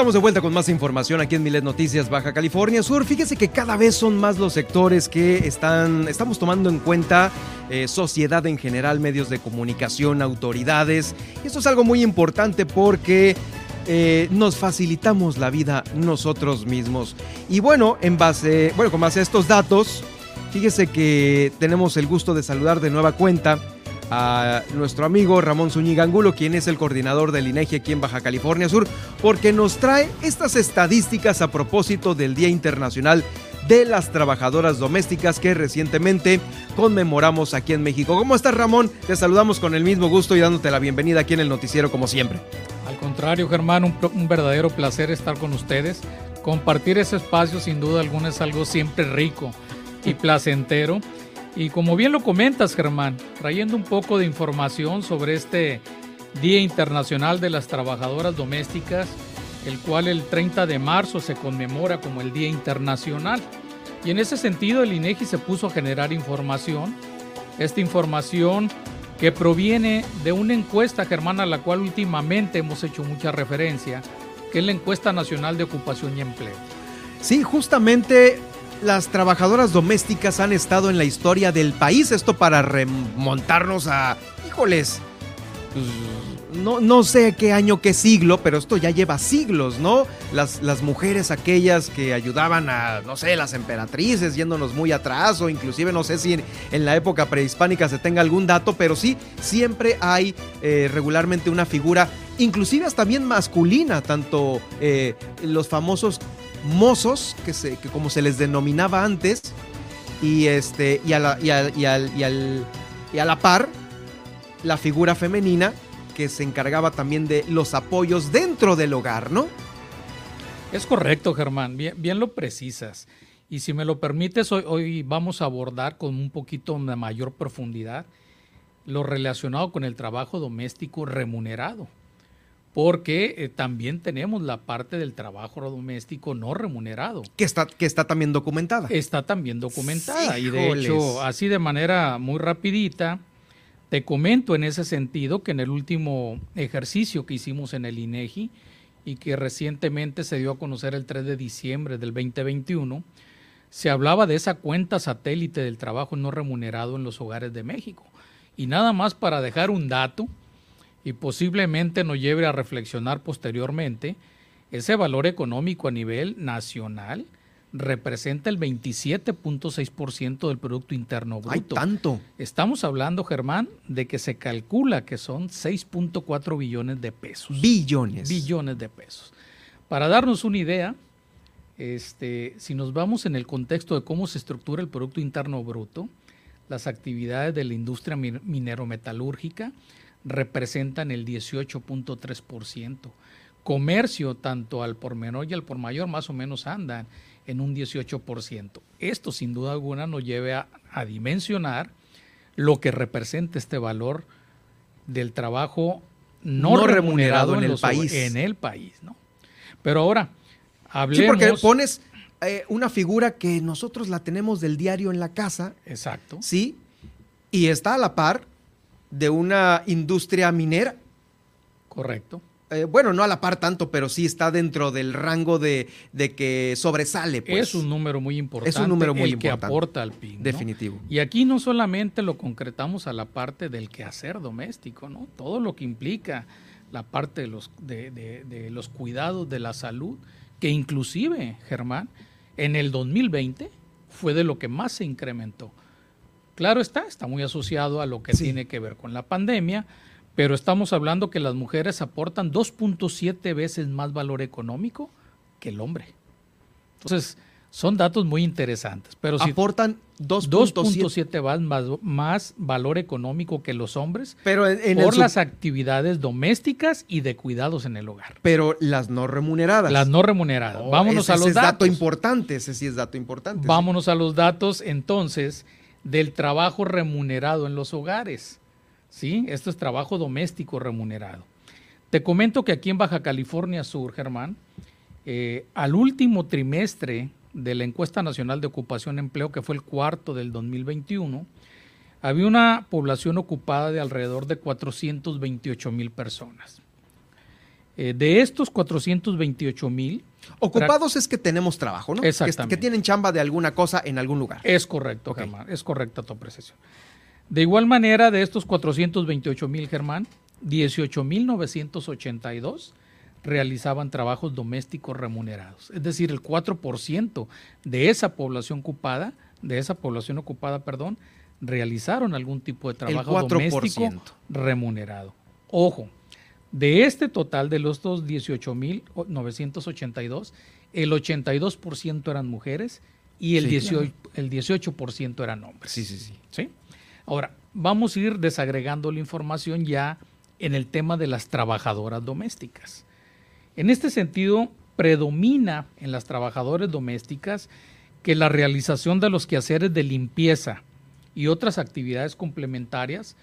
Estamos de vuelta con más información aquí en Milet Noticias Baja California Sur. Fíjese que cada vez son más los sectores que están, estamos tomando en cuenta eh, sociedad en general, medios de comunicación, autoridades. Y esto es algo muy importante porque eh, nos facilitamos la vida nosotros mismos. Y bueno, en base, bueno, con base a estos datos, fíjese que tenemos el gusto de saludar de nueva cuenta a nuestro amigo Ramón Zúñiga Angulo, quien es el coordinador del INEGI aquí en Baja California Sur, porque nos trae estas estadísticas a propósito del Día Internacional de las Trabajadoras Domésticas que recientemente conmemoramos aquí en México. ¿Cómo estás Ramón? Te saludamos con el mismo gusto y dándote la bienvenida aquí en el noticiero como siempre. Al contrario, Germán, un, un verdadero placer estar con ustedes. Compartir ese espacio sin duda alguna es algo siempre rico y placentero. Y como bien lo comentas, Germán, trayendo un poco de información sobre este Día Internacional de las Trabajadoras Domésticas, el cual el 30 de marzo se conmemora como el Día Internacional. Y en ese sentido el INEGI se puso a generar información. Esta información que proviene de una encuesta, Germán, a la cual últimamente hemos hecho mucha referencia, que es la encuesta nacional de ocupación y empleo. Sí, justamente las trabajadoras domésticas han estado en la historia del país. Esto para remontarnos a, híjoles, pues, no, no sé qué año, qué siglo, pero esto ya lleva siglos, ¿no? Las, las mujeres aquellas que ayudaban a, no sé, las emperatrices, yéndonos muy atrás, o inclusive no sé si en, la época prehispánica se tenga algún dato, pero sí, siempre hay eh, regularmente una figura, inclusive hasta bien masculina, tanto eh, los famosos mozos, que, se, que como se les denominaba antes, y, este, y, a la, y, al- y al- y a la par, la figura femenina que se encargaba también de los apoyos dentro del hogar, ¿no? Es correcto, Germán, bien, bien lo precisas. Y si me lo permites, hoy, hoy vamos a abordar con un poquito de mayor profundidad lo relacionado con el trabajo doméstico remunerado. Porque eh, también tenemos la parte del trabajo doméstico no remunerado. Que está, que está también documentada. Está también documentada. Y de hecho, así de manera muy rapidita, te comento en ese sentido que en el último ejercicio que hicimos en el INEGI y que recientemente se dio a conocer el 3 de diciembre del 2021, se hablaba de esa cuenta satélite del trabajo no remunerado en los hogares de México. Y nada más para dejar un dato y posiblemente nos lleve a reflexionar posteriormente, ese valor económico a nivel nacional representa el 27.6% del Producto Interno ¡Ay, Bruto. tanto! Estamos hablando, Germán, de que se calcula que son 6.4 billones de pesos. Billones. Billones de pesos. Para darnos una idea, este, si nos vamos en el contexto de cómo se estructura el Producto Interno Bruto, las actividades de la industria min- minerometalúrgica representan el 18.3%. Comercio, tanto al por menor y al por mayor, más o menos andan en un 18%. Esto, sin duda alguna, nos lleve a, a dimensionar lo que representa este valor del trabajo no, No remunerado remunerado, en el los- país. En el país, ¿no? Pero ahora, Sí, hablemos... porque pones eh, una figura que nosotros la tenemos del diario en la casa. Exacto. Sí. Y está a la par de una industria minera. Correcto. Eh, bueno, no a la par tanto, pero sí está dentro del rango de, de que sobresale. Pues. es un número muy importante. Es un número muy el importante. que aporta al PIB. ¿no? Definitivo. Y aquí no solamente lo concretamos a la parte del quehacer doméstico, ¿no? Todo lo que implica la parte de los, de, de- de los cuidados de la salud, que inclusive, Germán, en el 2020 fue de lo que más se incrementó. Claro está, está muy asociado a lo que tiene que ver con la pandemia, pero estamos hablando que las mujeres aportan 2.7 veces más valor económico que el hombre. Entonces, son datos muy interesantes. Pero si Aportan 2.7 2.7 más, más, más valor económico que los hombres Pero en, en el por las actividades domésticas y de cuidados en el hogar. pero las no remuneradas. Las no remuneradas. Oh, Vámonos ese- a ese los es dato datos. importante, ese sí es dato importante. sí. Vámonos a los datos entonces del trabajo remunerado en los hogares. ¿Sí? Esto es trabajo doméstico remunerado. Te comento que aquí en Baja California Sur, Germán, eh, al último trimestre de la encuesta nacional de ocupación y empleo, que fue el cuarto del 2021, había una población ocupada de alrededor de 428 mil personas. Eh, de estos 428 mil... Ocupados es que tenemos trabajo, ¿no? Que- Exactamente. Que, tienen chamba de alguna cosa en algún lugar. Es correcto, Germán, es correcta tu apreciación. De igual manera, de estos 428 mil, Germán, 18 mil 982 realizaban trabajos domésticos remunerados. Es decir, el 4% de esa población ocupada, de esa población ocupada, perdón, realizaron algún tipo de trabajo 4%. doméstico remunerado. Ojo, de este total de los 18.982, el 82% eran mujeres y el, Sí, 18, el 18% eran hombres. Sí, sí, sí. ¿Sí? Ahora, vamos a ir desagregando la información ya en el tema de las trabajadoras domésticas. En este sentido, predomina en las trabajadoras domésticas que la realización de los quehaceres de limpieza y otras actividades complementarias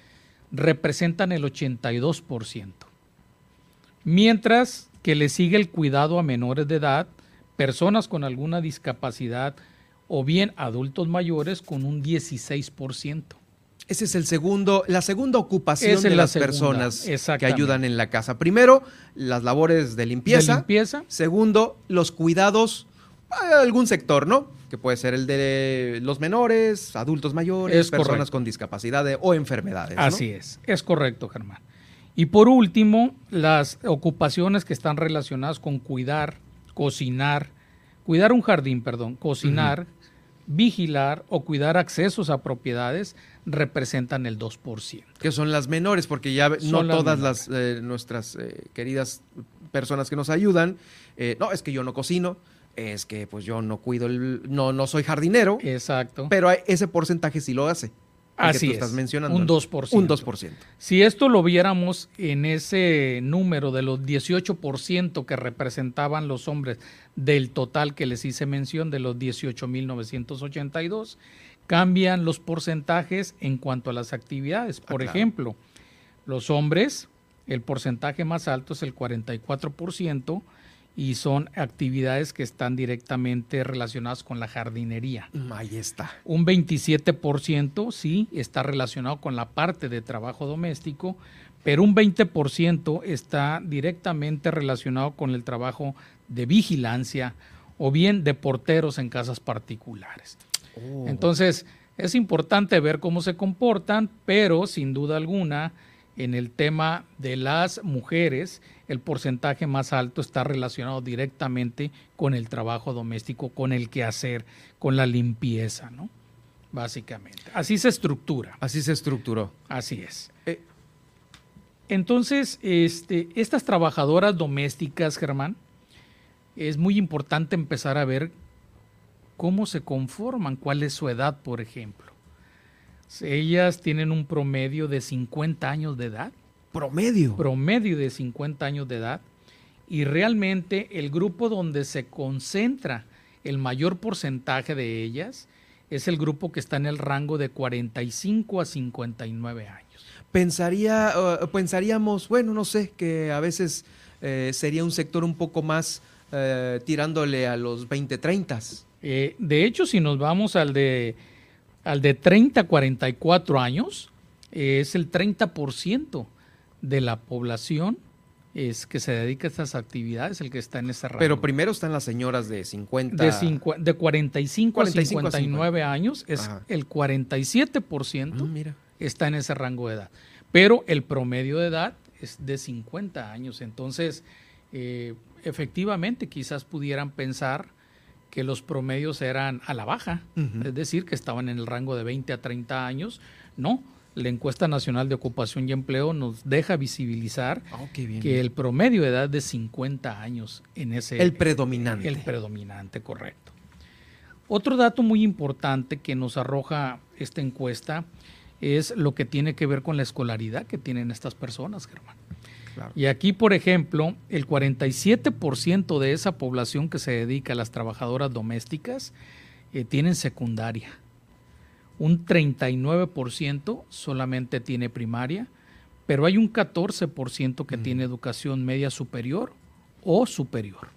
representan el 82%, mientras que le sigue el cuidado a menores de edad, personas con alguna discapacidad o bien adultos mayores con un 16%. Ese es el segundo, la segunda ocupación Esa de la las segunda, personas que ayudan en la casa. Primero, las labores de limpieza. De limpieza. Segundo, los cuidados a algún sector, ¿no? Que puede ser el de los menores, adultos mayores, Es personas correcto. con discapacidad o enfermedades. ¿no? Así es, es correcto, Germán. Y por último, las ocupaciones que están relacionadas con cuidar, cocinar, cuidar un jardín, perdón, cocinar, vigilar o cuidar accesos a propiedades representan el 2%. Que son las menores, porque ya no las todas menores. las eh, nuestras eh, queridas personas que nos ayudan, eh, no, es que yo no cocino, es que pues yo no cuido, el, no, no soy jardinero. Exacto. Pero ese porcentaje sí lo hace. Que Así tú es, estás mencionando. un 2%. Un 2%. Si esto lo viéramos en ese número de los 18% que representaban los hombres del total que les hice mención de los 18.982, cambian los porcentajes en cuanto a las actividades. Por claro. ejemplo, los hombres, el porcentaje más alto es el 44% y son actividades que están directamente relacionadas con la jardinería. Ahí está. Un 27% sí está relacionado con la parte de trabajo doméstico, pero un 20% está directamente relacionado con el trabajo de vigilancia o bien de porteros en casas particulares. Oh. Entonces, es importante ver cómo se comportan, pero sin duda alguna, en el tema de las mujeres, el porcentaje más alto está relacionado directamente con el trabajo doméstico, con el quehacer, con la limpieza, ¿no? Básicamente. Así se estructura. Así se estructuró. Así es. Entonces, este, estas trabajadoras domésticas, Germán, es muy importante empezar a ver cómo se conforman, cuál es su edad, por ejemplo. Ellas tienen un promedio de 50 años de edad. ¿Promedio? Promedio de 50 años de edad. Y realmente el grupo donde se concentra el mayor porcentaje de ellas es el grupo que está en el rango de 45 a 59 años. Pensaría, pensaríamos, bueno, no sé, que a veces eh, sería un sector un poco más eh, tirándole a los 20, 30. Eh, de hecho, si nos vamos al de, al de 30 a 44 años, es el 30% de la población es que se dedica a estas actividades, el que está en ese rango. Pero primero están las señoras de 50. de, cincu- de 45, 45 a a 59 años, es Ajá. el 47% Mm, mira. está en ese rango de edad. Pero el promedio de edad es de 50 años. Entonces, eh, efectivamente, quizás pudieran pensar que los promedios eran a la baja, es decir, que estaban en el rango de 20 a 30 años. No, la encuesta nacional de ocupación y empleo nos deja visibilizar Oh, bien. que el promedio de edad es de 50 años en ese... El predominante. El predominante, correcto. Otro dato muy importante que nos arroja esta encuesta es lo que tiene que ver con la escolaridad que tienen estas personas, Germán. Claro. Y aquí, por ejemplo, el 47% de esa población que se dedica a las trabajadoras domésticas eh, tienen secundaria. Un 39% solamente tiene primaria, pero hay un 14% que tiene educación media superior o superior.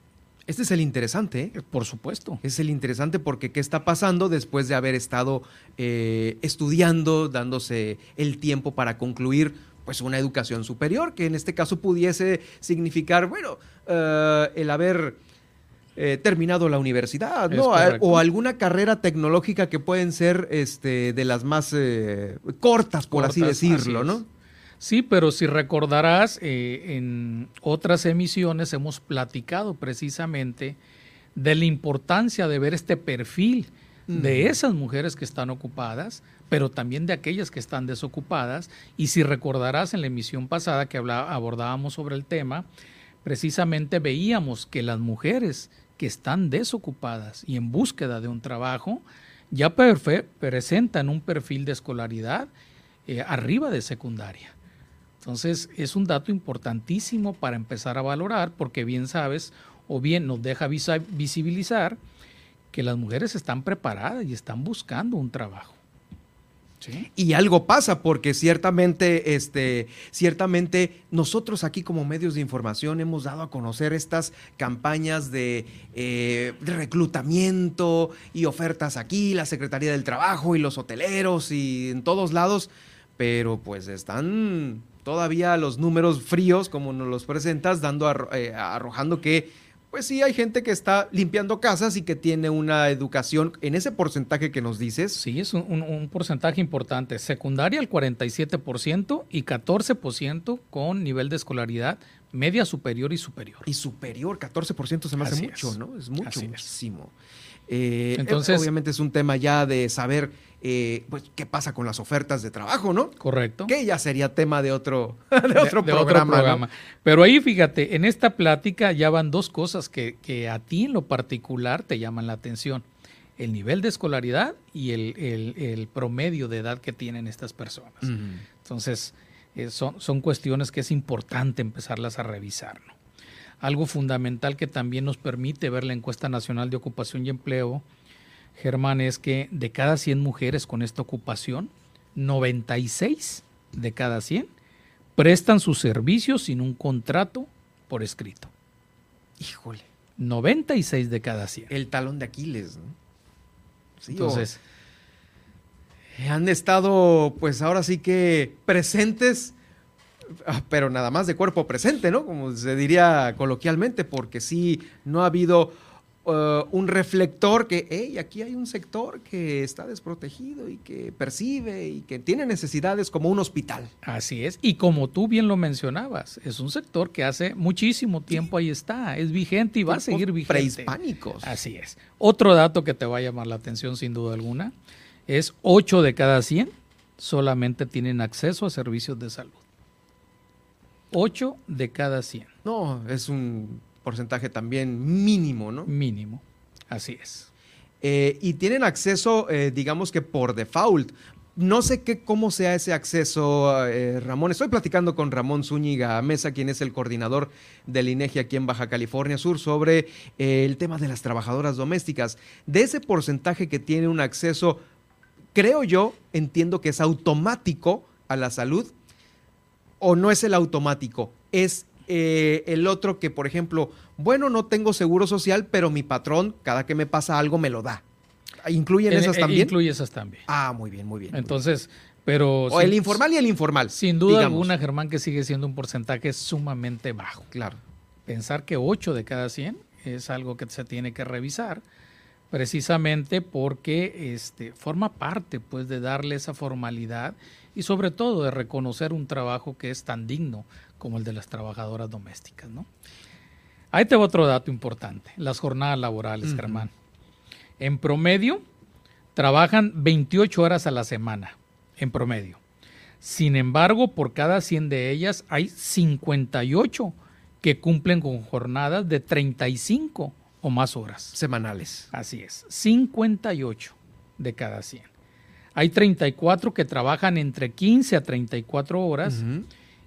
Este es el interesante, ¿eh? Por supuesto. Es el interesante porque qué está pasando después de haber estado eh, estudiando, dándose el tiempo para concluir pues una educación superior, que en este caso pudiese significar, bueno, eh, el haber eh, terminado la universidad, ¿no? O alguna carrera tecnológica que pueden ser este, de las más eh, cortas, por así decirlo, así ¿no? Sí, pero si recordarás, eh, en otras emisiones hemos platicado precisamente de la importancia de ver este perfil de esas mujeres que están ocupadas, pero también de aquellas que están desocupadas. Y si recordarás en la emisión pasada que habla- abordábamos sobre el tema, precisamente veíamos que las mujeres que están desocupadas y en búsqueda de un trabajo ya presentan un perfil de escolaridad eh, arriba de secundaria. Entonces es un dato importantísimo para empezar a valorar porque bien sabes o bien nos deja visibilizar que las mujeres están preparadas y están buscando un trabajo. Y algo pasa porque ciertamente, este, ciertamente nosotros aquí como medios de información hemos dado a conocer estas campañas de, eh, de reclutamiento y ofertas aquí, la Secretaría del Trabajo y los hoteleros y en todos lados, pero pues están todavía los números fríos como nos los presentas, dando eh, arrojando que pues sí, hay gente que está limpiando casas y que tiene una educación en ese porcentaje que nos dices. Sí, es un, porcentaje importante. Secundaria el 47% y 14% con nivel de escolaridad media superior y superior. Y superior, 14% se me hace mucho, ¿no? Es mucho, muchísimo. Eh, Entonces, obviamente es un tema ya de saber eh, pues, qué pasa con las ofertas de trabajo, ¿no? Correcto. Que ya sería tema de otro, de otro programa. Pero ahí fíjate, en esta plática ya van dos cosas que, a ti en lo particular te llaman la atención. El nivel de escolaridad y el, promedio de edad que tienen estas personas. Entonces, eh, son, son cuestiones que es importante empezarlas a revisar. ¿no? Algo fundamental que también nos permite ver la encuesta nacional de ocupación y empleo Germán, es que de cada 100 mujeres con esta ocupación, 96 de cada 100 prestan sus servicios sin un contrato por escrito. Híjole. 96 de cada 100. El talón de Aquiles, ¿no? Sí, Entonces, han estado, pues ahora sí que presentes, ah, pero nada más de cuerpo presente, ¿no? Como se diría coloquialmente, porque sí, no ha habido Uh, un reflector que, hey, aquí hay un sector que está desprotegido y que percibe y que tiene necesidades como un hospital. Así es, y como tú bien lo mencionabas, es un sector que hace muchísimo tiempo ahí está, es vigente y va a seguir vigente. Prehispánicos. Así es. Otro dato que te va a llamar la atención sin duda alguna es 8 de cada 100 solamente tienen acceso a servicios de salud. 8 de cada 100. No, es un porcentaje también mínimo, ¿no? Mínimo, así es. Eh, y tienen acceso, eh, digamos que por default. No sé qué, cómo sea ese acceso, eh, Ramón. Estoy platicando con Ramón Zúñiga Mesa, quien es el coordinador del INEGI aquí en Baja California Sur, sobre el tema de las trabajadoras domésticas. De ese porcentaje que tiene un acceso, creo yo, entiendo que es automático a la salud, o no es el automático, es eh, el otro que, por ejemplo, bueno, no tengo seguro social, pero mi patrón, cada que me pasa algo, me lo da. ¿Incluyen esas eh, también? Incluye esas también. Ah, muy bien, muy bien. Entonces, pero... O el informal y el informal. Sin duda alguna, Germán, que sigue siendo un porcentaje sumamente bajo. Claro. Pensar que 8 de cada 100 es algo que se tiene que revisar precisamente porque este, forma parte pues, de darle esa formalidad y sobre todo de reconocer un trabajo que es tan digno como el de las trabajadoras domésticas. ¿no? Ahí te va otro dato importante, las jornadas laborales, Germán. En promedio, trabajan 28 horas a la semana, en promedio. Sin embargo, por cada 100 de ellas hay 58 que cumplen con jornadas de 35 o más horas. Semanales. Así es, 58 de cada 100. Hay 34 que trabajan entre 15 a 34 horas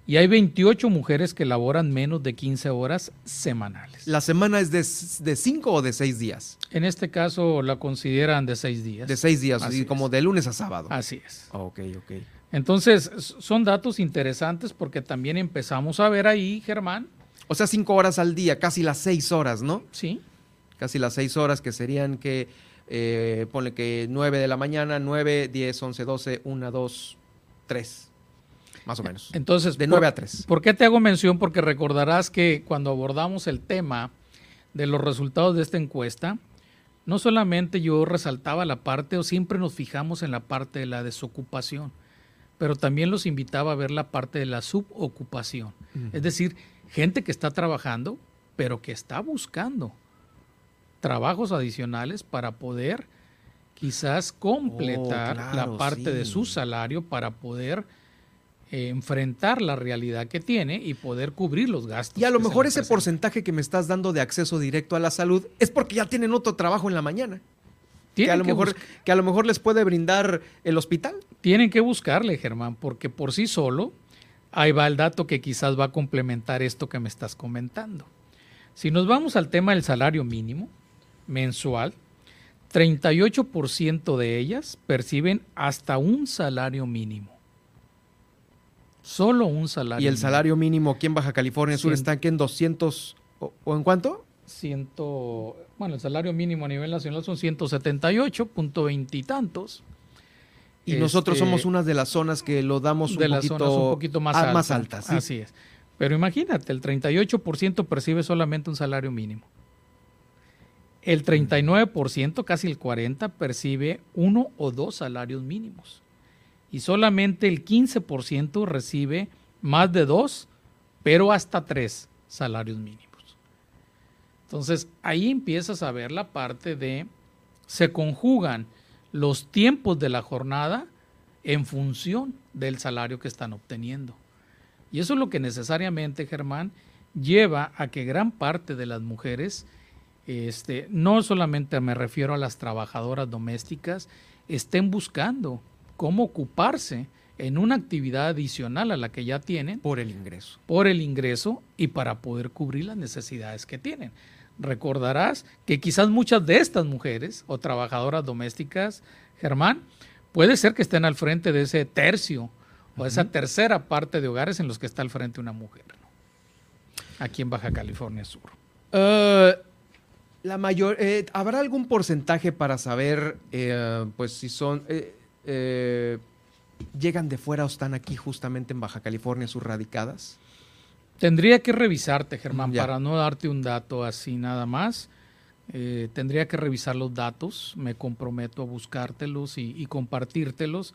y hay 28 mujeres que laboran menos de 15 horas semanales. ¿La semana es de 5 o de 6 días? En este caso la consideran de 6 días. De 6 días, así como de lunes a sábado. Así es. Ok, ok. Entonces, son datos interesantes porque también empezamos a ver ahí, Germán. O sea, 5 horas al día, casi las 6 horas, ¿no? Sí. Casi las 6 horas que serían que, eh, ponle que 9 de la mañana, 9, 10, 11, 12, 1, 2, 3 más o menos. Entonces, de 9 a 3. ¿Por qué te hago mención? Porque recordarás que cuando abordamos el tema de los resultados de esta encuesta, no solamente yo resaltaba la parte o siempre nos fijamos en la parte de la desocupación, pero también los invitaba a ver la parte de la subocupación. Es decir, gente que está trabajando, pero que está buscando trabajos adicionales para poder quizás completar oh, la parte de su salario para poder eh, enfrentar la realidad que tiene y poder cubrir los gastos. Y a lo mejor ese porcentaje que me estás dando de acceso directo a la salud es porque ya tienen otro trabajo en la mañana. Que a, lo mejor, que a lo mejor les puede brindar el hospital. Tienen que buscarle, Germán, porque por sí solo ahí va el dato que quizás va a complementar esto que me estás comentando. Si nos vamos al tema del salario mínimo mensual, 38% de ellas perciben hasta un salario mínimo. Solo un salario. ¿Y el salario mínimo aquí en Baja California Sur está aquí en 200 o, o en cuánto? Ciento, bueno, el salario mínimo a nivel nacional son 178, punto veintitantos. Y, nosotros Este, somos una de las zonas que lo damos un, de las poquito, zonas un poquito más, altas. más altas. sí. Así es. Pero imagínate, el 38% percibe solamente un salario mínimo. El 39%, casi el 40%, percibe uno o dos salarios mínimos. Y solamente el 15% recibe más de dos, pero hasta tres salarios mínimos. Entonces, ahí empiezas a ver la parte de, se conjugan los tiempos de la jornada en función del salario que están obteniendo. Y eso es lo que necesariamente, Germán, lleva a que gran parte de las mujeres, este, no solamente me refiero a las trabajadoras domésticas, estén buscando cómo ocuparse en una actividad adicional a la que ya tienen. Por el ingreso. Por el ingreso y para poder cubrir las necesidades que tienen. Recordarás que quizás muchas de estas mujeres o trabajadoras domésticas, Germán, puede ser que estén al frente de ese tercio o esa tercera parte de hogares en los que está al frente una mujer, ¿no? aquí en Baja California Sur. Eh, la mayor, eh, ¿Habrá algún porcentaje para saber eh, pues si son eh, eh, llegan de fuera o están aquí justamente en Baja California Sur radicadas? Tendría que revisarte, Germán, Ya. para no darte un dato así nada más. Eh, tendría que revisar los datos, me comprometo a buscártelos y, y compartírtelos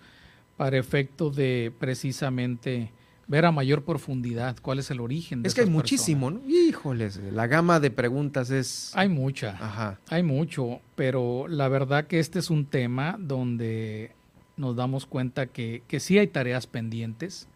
para efecto de precisamente ver a mayor profundidad cuál es el origen de Es que hay muchísimo, ¿no? Híjoles, la gama de preguntas es... Hay mucha. Ajá. Hay mucho, pero la verdad que este es un tema donde nos damos cuenta que, que sí hay tareas pendientes,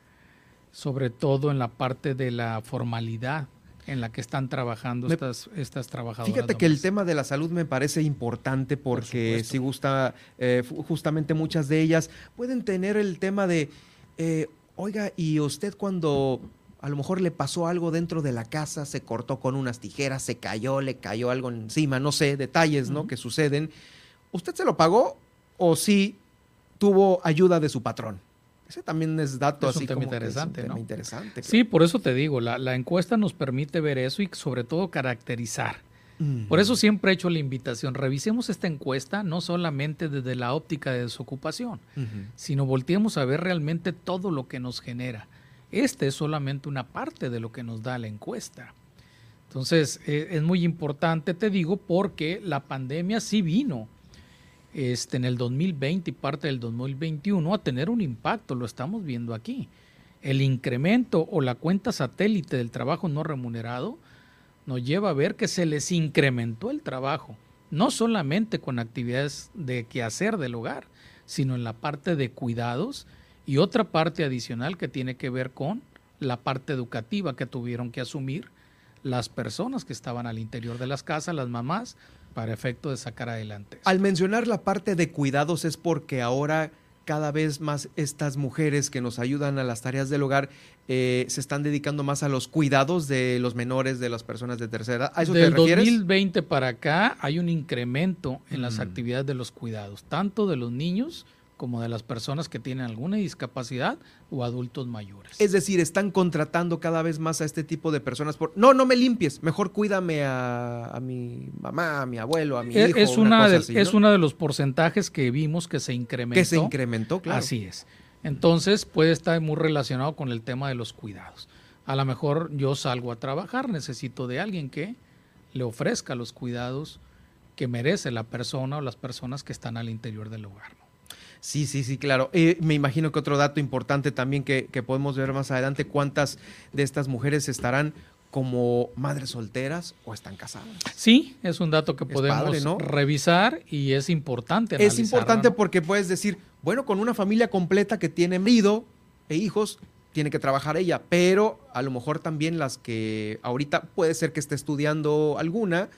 sobre todo en la parte de la formalidad en la que están trabajando Me- estas, estas trabajadoras. Fíjate que el tema de la salud me parece importante porque si gusta, eh, justamente muchas de ellas pueden tener el tema de, eh, oiga, y usted cuando a lo mejor le pasó algo dentro de la casa, se cortó con unas tijeras, se cayó, le cayó algo encima, no sé, detalles, ¿no? Que suceden. ¿Usted se lo pagó o sí tuvo ayuda de su patrón? Ese también es dato Es un así tema como que es un interesante, tema ¿no? interesante. Sí, por eso te digo, la, la encuesta nos permite ver eso y sobre todo caracterizar. Mm. Por eso siempre he hecho la invitación, revisemos esta encuesta no solamente desde la óptica de desocupación, sino volteemos a ver realmente todo lo que nos genera. Esta es solamente una parte de lo que nos da la encuesta. Entonces, eh, es muy importante, te digo, porque la pandemia sí vino este, en el 2020 y parte del 2021 a tener un impacto, lo estamos viendo aquí. El incremento o la cuenta satélite del trabajo no remunerado nos lleva a ver que se les incrementó el trabajo, no solamente con actividades de quehacer del hogar, sino en la parte de cuidados y otra parte adicional que tiene que ver con la parte educativa que tuvieron que asumir las personas que estaban al interior de las casas, las mamás, para efecto de sacar adelante. Al mencionar la parte de cuidados es porque ahora cada vez más estas mujeres que nos ayudan a las tareas del hogar eh, se están dedicando más a los cuidados de los menores, de las personas de tercera edad. ¿A eso Del te refieres? 2020 para acá hay un incremento en las Mm. actividades de los cuidados, tanto de los niños como de las personas que tienen alguna discapacidad o adultos mayores. Es decir, están contratando cada vez más a este tipo de personas por no, no me limpies, mejor cuídame a, a mi mamá, a mi abuelo, a mi E- hijo. es una, de, así, es ¿no? uno de los porcentajes que vimos que se incrementó. Que se incrementó, claro. Así es. Entonces puede estar muy relacionado con el tema de los cuidados. A lo mejor yo salgo a trabajar, necesito de alguien que le ofrezca los cuidados que merece la persona o las personas que están al interior del hogar. Sí, sí, sí, claro. Eh, me imagino que otro dato importante también que, que podemos ver más adelante, cuántas de estas mujeres estarán como madres solteras o están casadas. Sí, es un dato que podemos padre, ¿no? revisar y es importante. Es importante ¿no? porque puedes decir, bueno, con una familia completa que tiene marido e hijos, tiene que trabajar ella, pero a lo mejor también las que ahorita puede ser que esté estudiando alguna,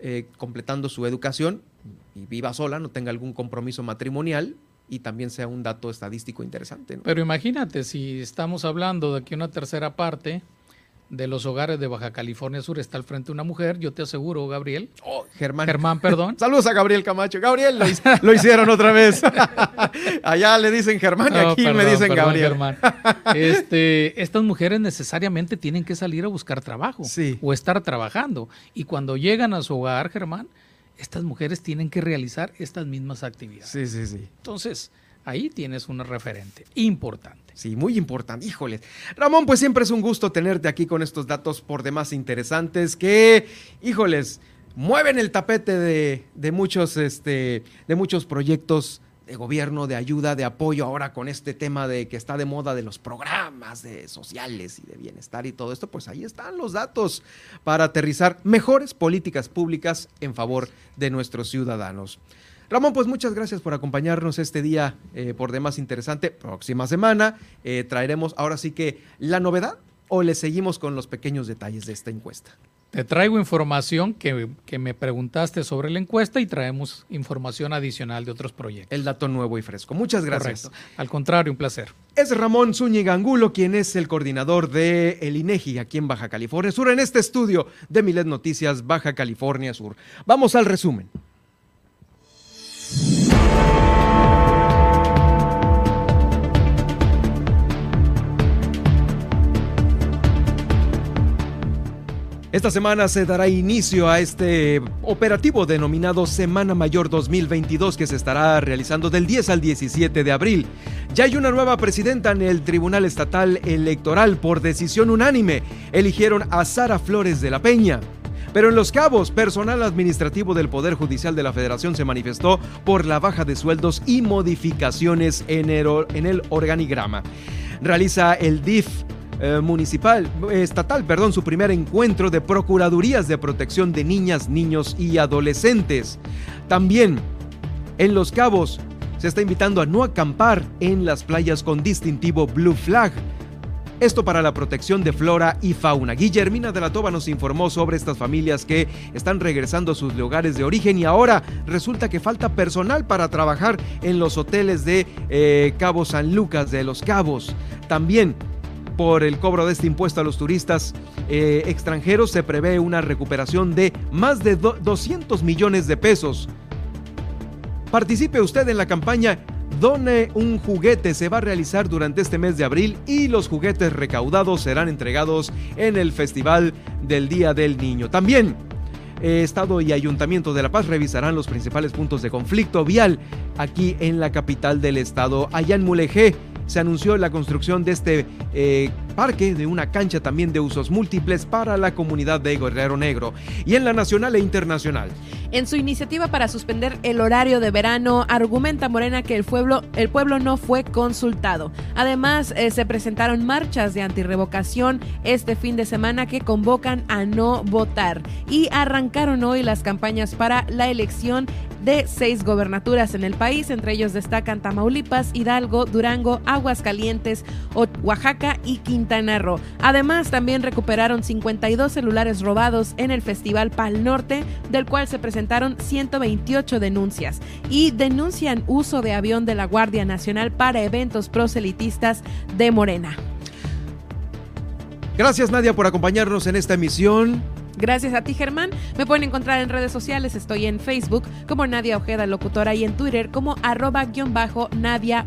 eh, completando su educación y viva sola, no tenga algún compromiso matrimonial y también sea un dato estadístico interesante. ¿no? Pero imagínate, si estamos hablando de que una tercera parte de los hogares de Baja California Sur está al frente una mujer, yo te aseguro, Gabriel. Oh, Germán. Germán, perdón. Saludos a Gabriel Camacho. Gabriel, lo, lo hicieron otra vez. Allá le dicen Germán y aquí me dicen Gabriel. Germán. Este, estas mujeres necesariamente tienen que salir a buscar trabajo o estar trabajando. Y cuando llegan a su hogar, Germán, estas mujeres tienen que realizar estas mismas actividades. Sí, sí, sí. Entonces, ahí tienes un referente importante. Sí, muy importante. Híjoles. Ramón, pues siempre es un gusto tenerte aquí con estos datos por demás interesantes que, híjoles, mueven el tapete de, muchos, este, de muchos proyectos de gobierno, de ayuda, de apoyo ahora con este tema de que está de moda de los programas de sociales y de bienestar y todo esto, pues ahí están los datos para aterrizar mejores políticas públicas en favor de nuestros ciudadanos. Ramón, pues muchas gracias por acompañarnos este día eh, por demás interesante. Próxima semana eh, traeremos ahora sí que la novedad o le seguimos con los pequeños detalles de esta encuesta. Te traigo información que, me preguntaste sobre la encuesta y traemos información adicional de otros proyectos. El dato nuevo y fresco. Muchas gracias. Al contrario, un placer. Es Ramón Zúñiga Angulo, quien es el coordinador de el INEGI aquí en Baja California Sur, en este estudio de Milet Noticias Baja California Sur. Vamos al resumen. Esta semana se dará inicio a este operativo denominado Semana Mayor 2022 que se estará realizando del 10 al 17 de abril. Ya hay una nueva presidenta en el Tribunal Estatal Electoral por decisión unánime. Eligieron a Sara Flores de la Peña. Pero en Los Cabos, personal administrativo del Poder Judicial de la Federación se manifestó por la baja de sueldos y modificaciones en el, organigrama. Realiza el DIF eh, municipal, estatal, perdón, su primer encuentro de Procuradurías de Protección de Niñas, Niños y Adolescentes. También en Los Cabos se está invitando a no acampar en las playas con distintivo Blue Flag. Esto para la protección de flora y fauna. Guillermina de la Toba nos informó sobre estas familias que están regresando a sus lugares de origen y ahora resulta que falta personal para trabajar en los hoteles de eh, Cabo San Lucas de los Cabos. También por el cobro de este impuesto a los turistas eh, extranjeros se prevé una recuperación de más de 200 millones de pesos. Participe usted en la campaña Done un juguete se va a realizar durante este mes de abril y los juguetes recaudados serán entregados en el Festival del Día del Niño. También eh, Estado y Ayuntamiento de La Paz revisarán los principales puntos de conflicto vial aquí en la capital del estado, allá en se anunció la construcción de este eh, parque, de una cancha también de usos múltiples para la comunidad de Guerrero Negro y en la nacional e internacional. En su iniciativa para suspender el horario de verano, argumenta Morena que el pueblo, el pueblo no fue consultado. Además, eh, se presentaron marchas de antirrevocación este fin de semana que convocan a no votar y arrancaron hoy las campañas para la elección de seis gobernaturas en el país, entre ellos destacan Tamaulipas, Hidalgo, Durango, Aguascalientes, Oaxaca y Quintana Roo. Además, también recuperaron 52 celulares robados en el Festival Pal Norte, del cual se presentaron 128 denuncias y denuncian uso de avión de la Guardia Nacional para eventos proselitistas de Morena. Gracias Nadia por acompañarnos en esta emisión. Gracias a ti, Germán. Me pueden encontrar en redes sociales. Estoy en Facebook como Nadia Ojeda Locutora y en Twitter como arroba-nadia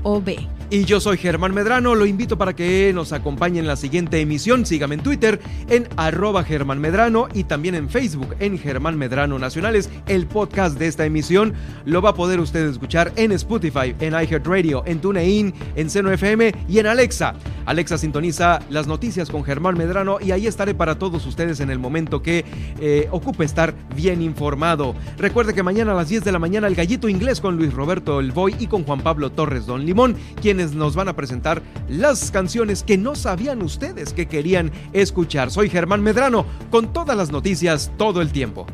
y yo soy Germán Medrano, lo invito para que nos acompañe en la siguiente emisión. Sígame en Twitter en arroba Germán Medrano y también en Facebook en Germán Medrano Nacionales. El podcast de esta emisión lo va a poder usted escuchar en Spotify, en iHeartRadio, en TuneIn, en Seno FM y en Alexa. Alexa sintoniza las noticias con Germán Medrano y ahí estaré para todos ustedes en el momento que eh, ocupe estar bien informado. Recuerde que mañana a las 10 de la mañana el gallito inglés con Luis Roberto El Boy y con Juan Pablo Torres Don Limón, nos van a presentar las canciones que no sabían ustedes que querían escuchar. Soy Germán Medrano con todas las noticias todo el tiempo.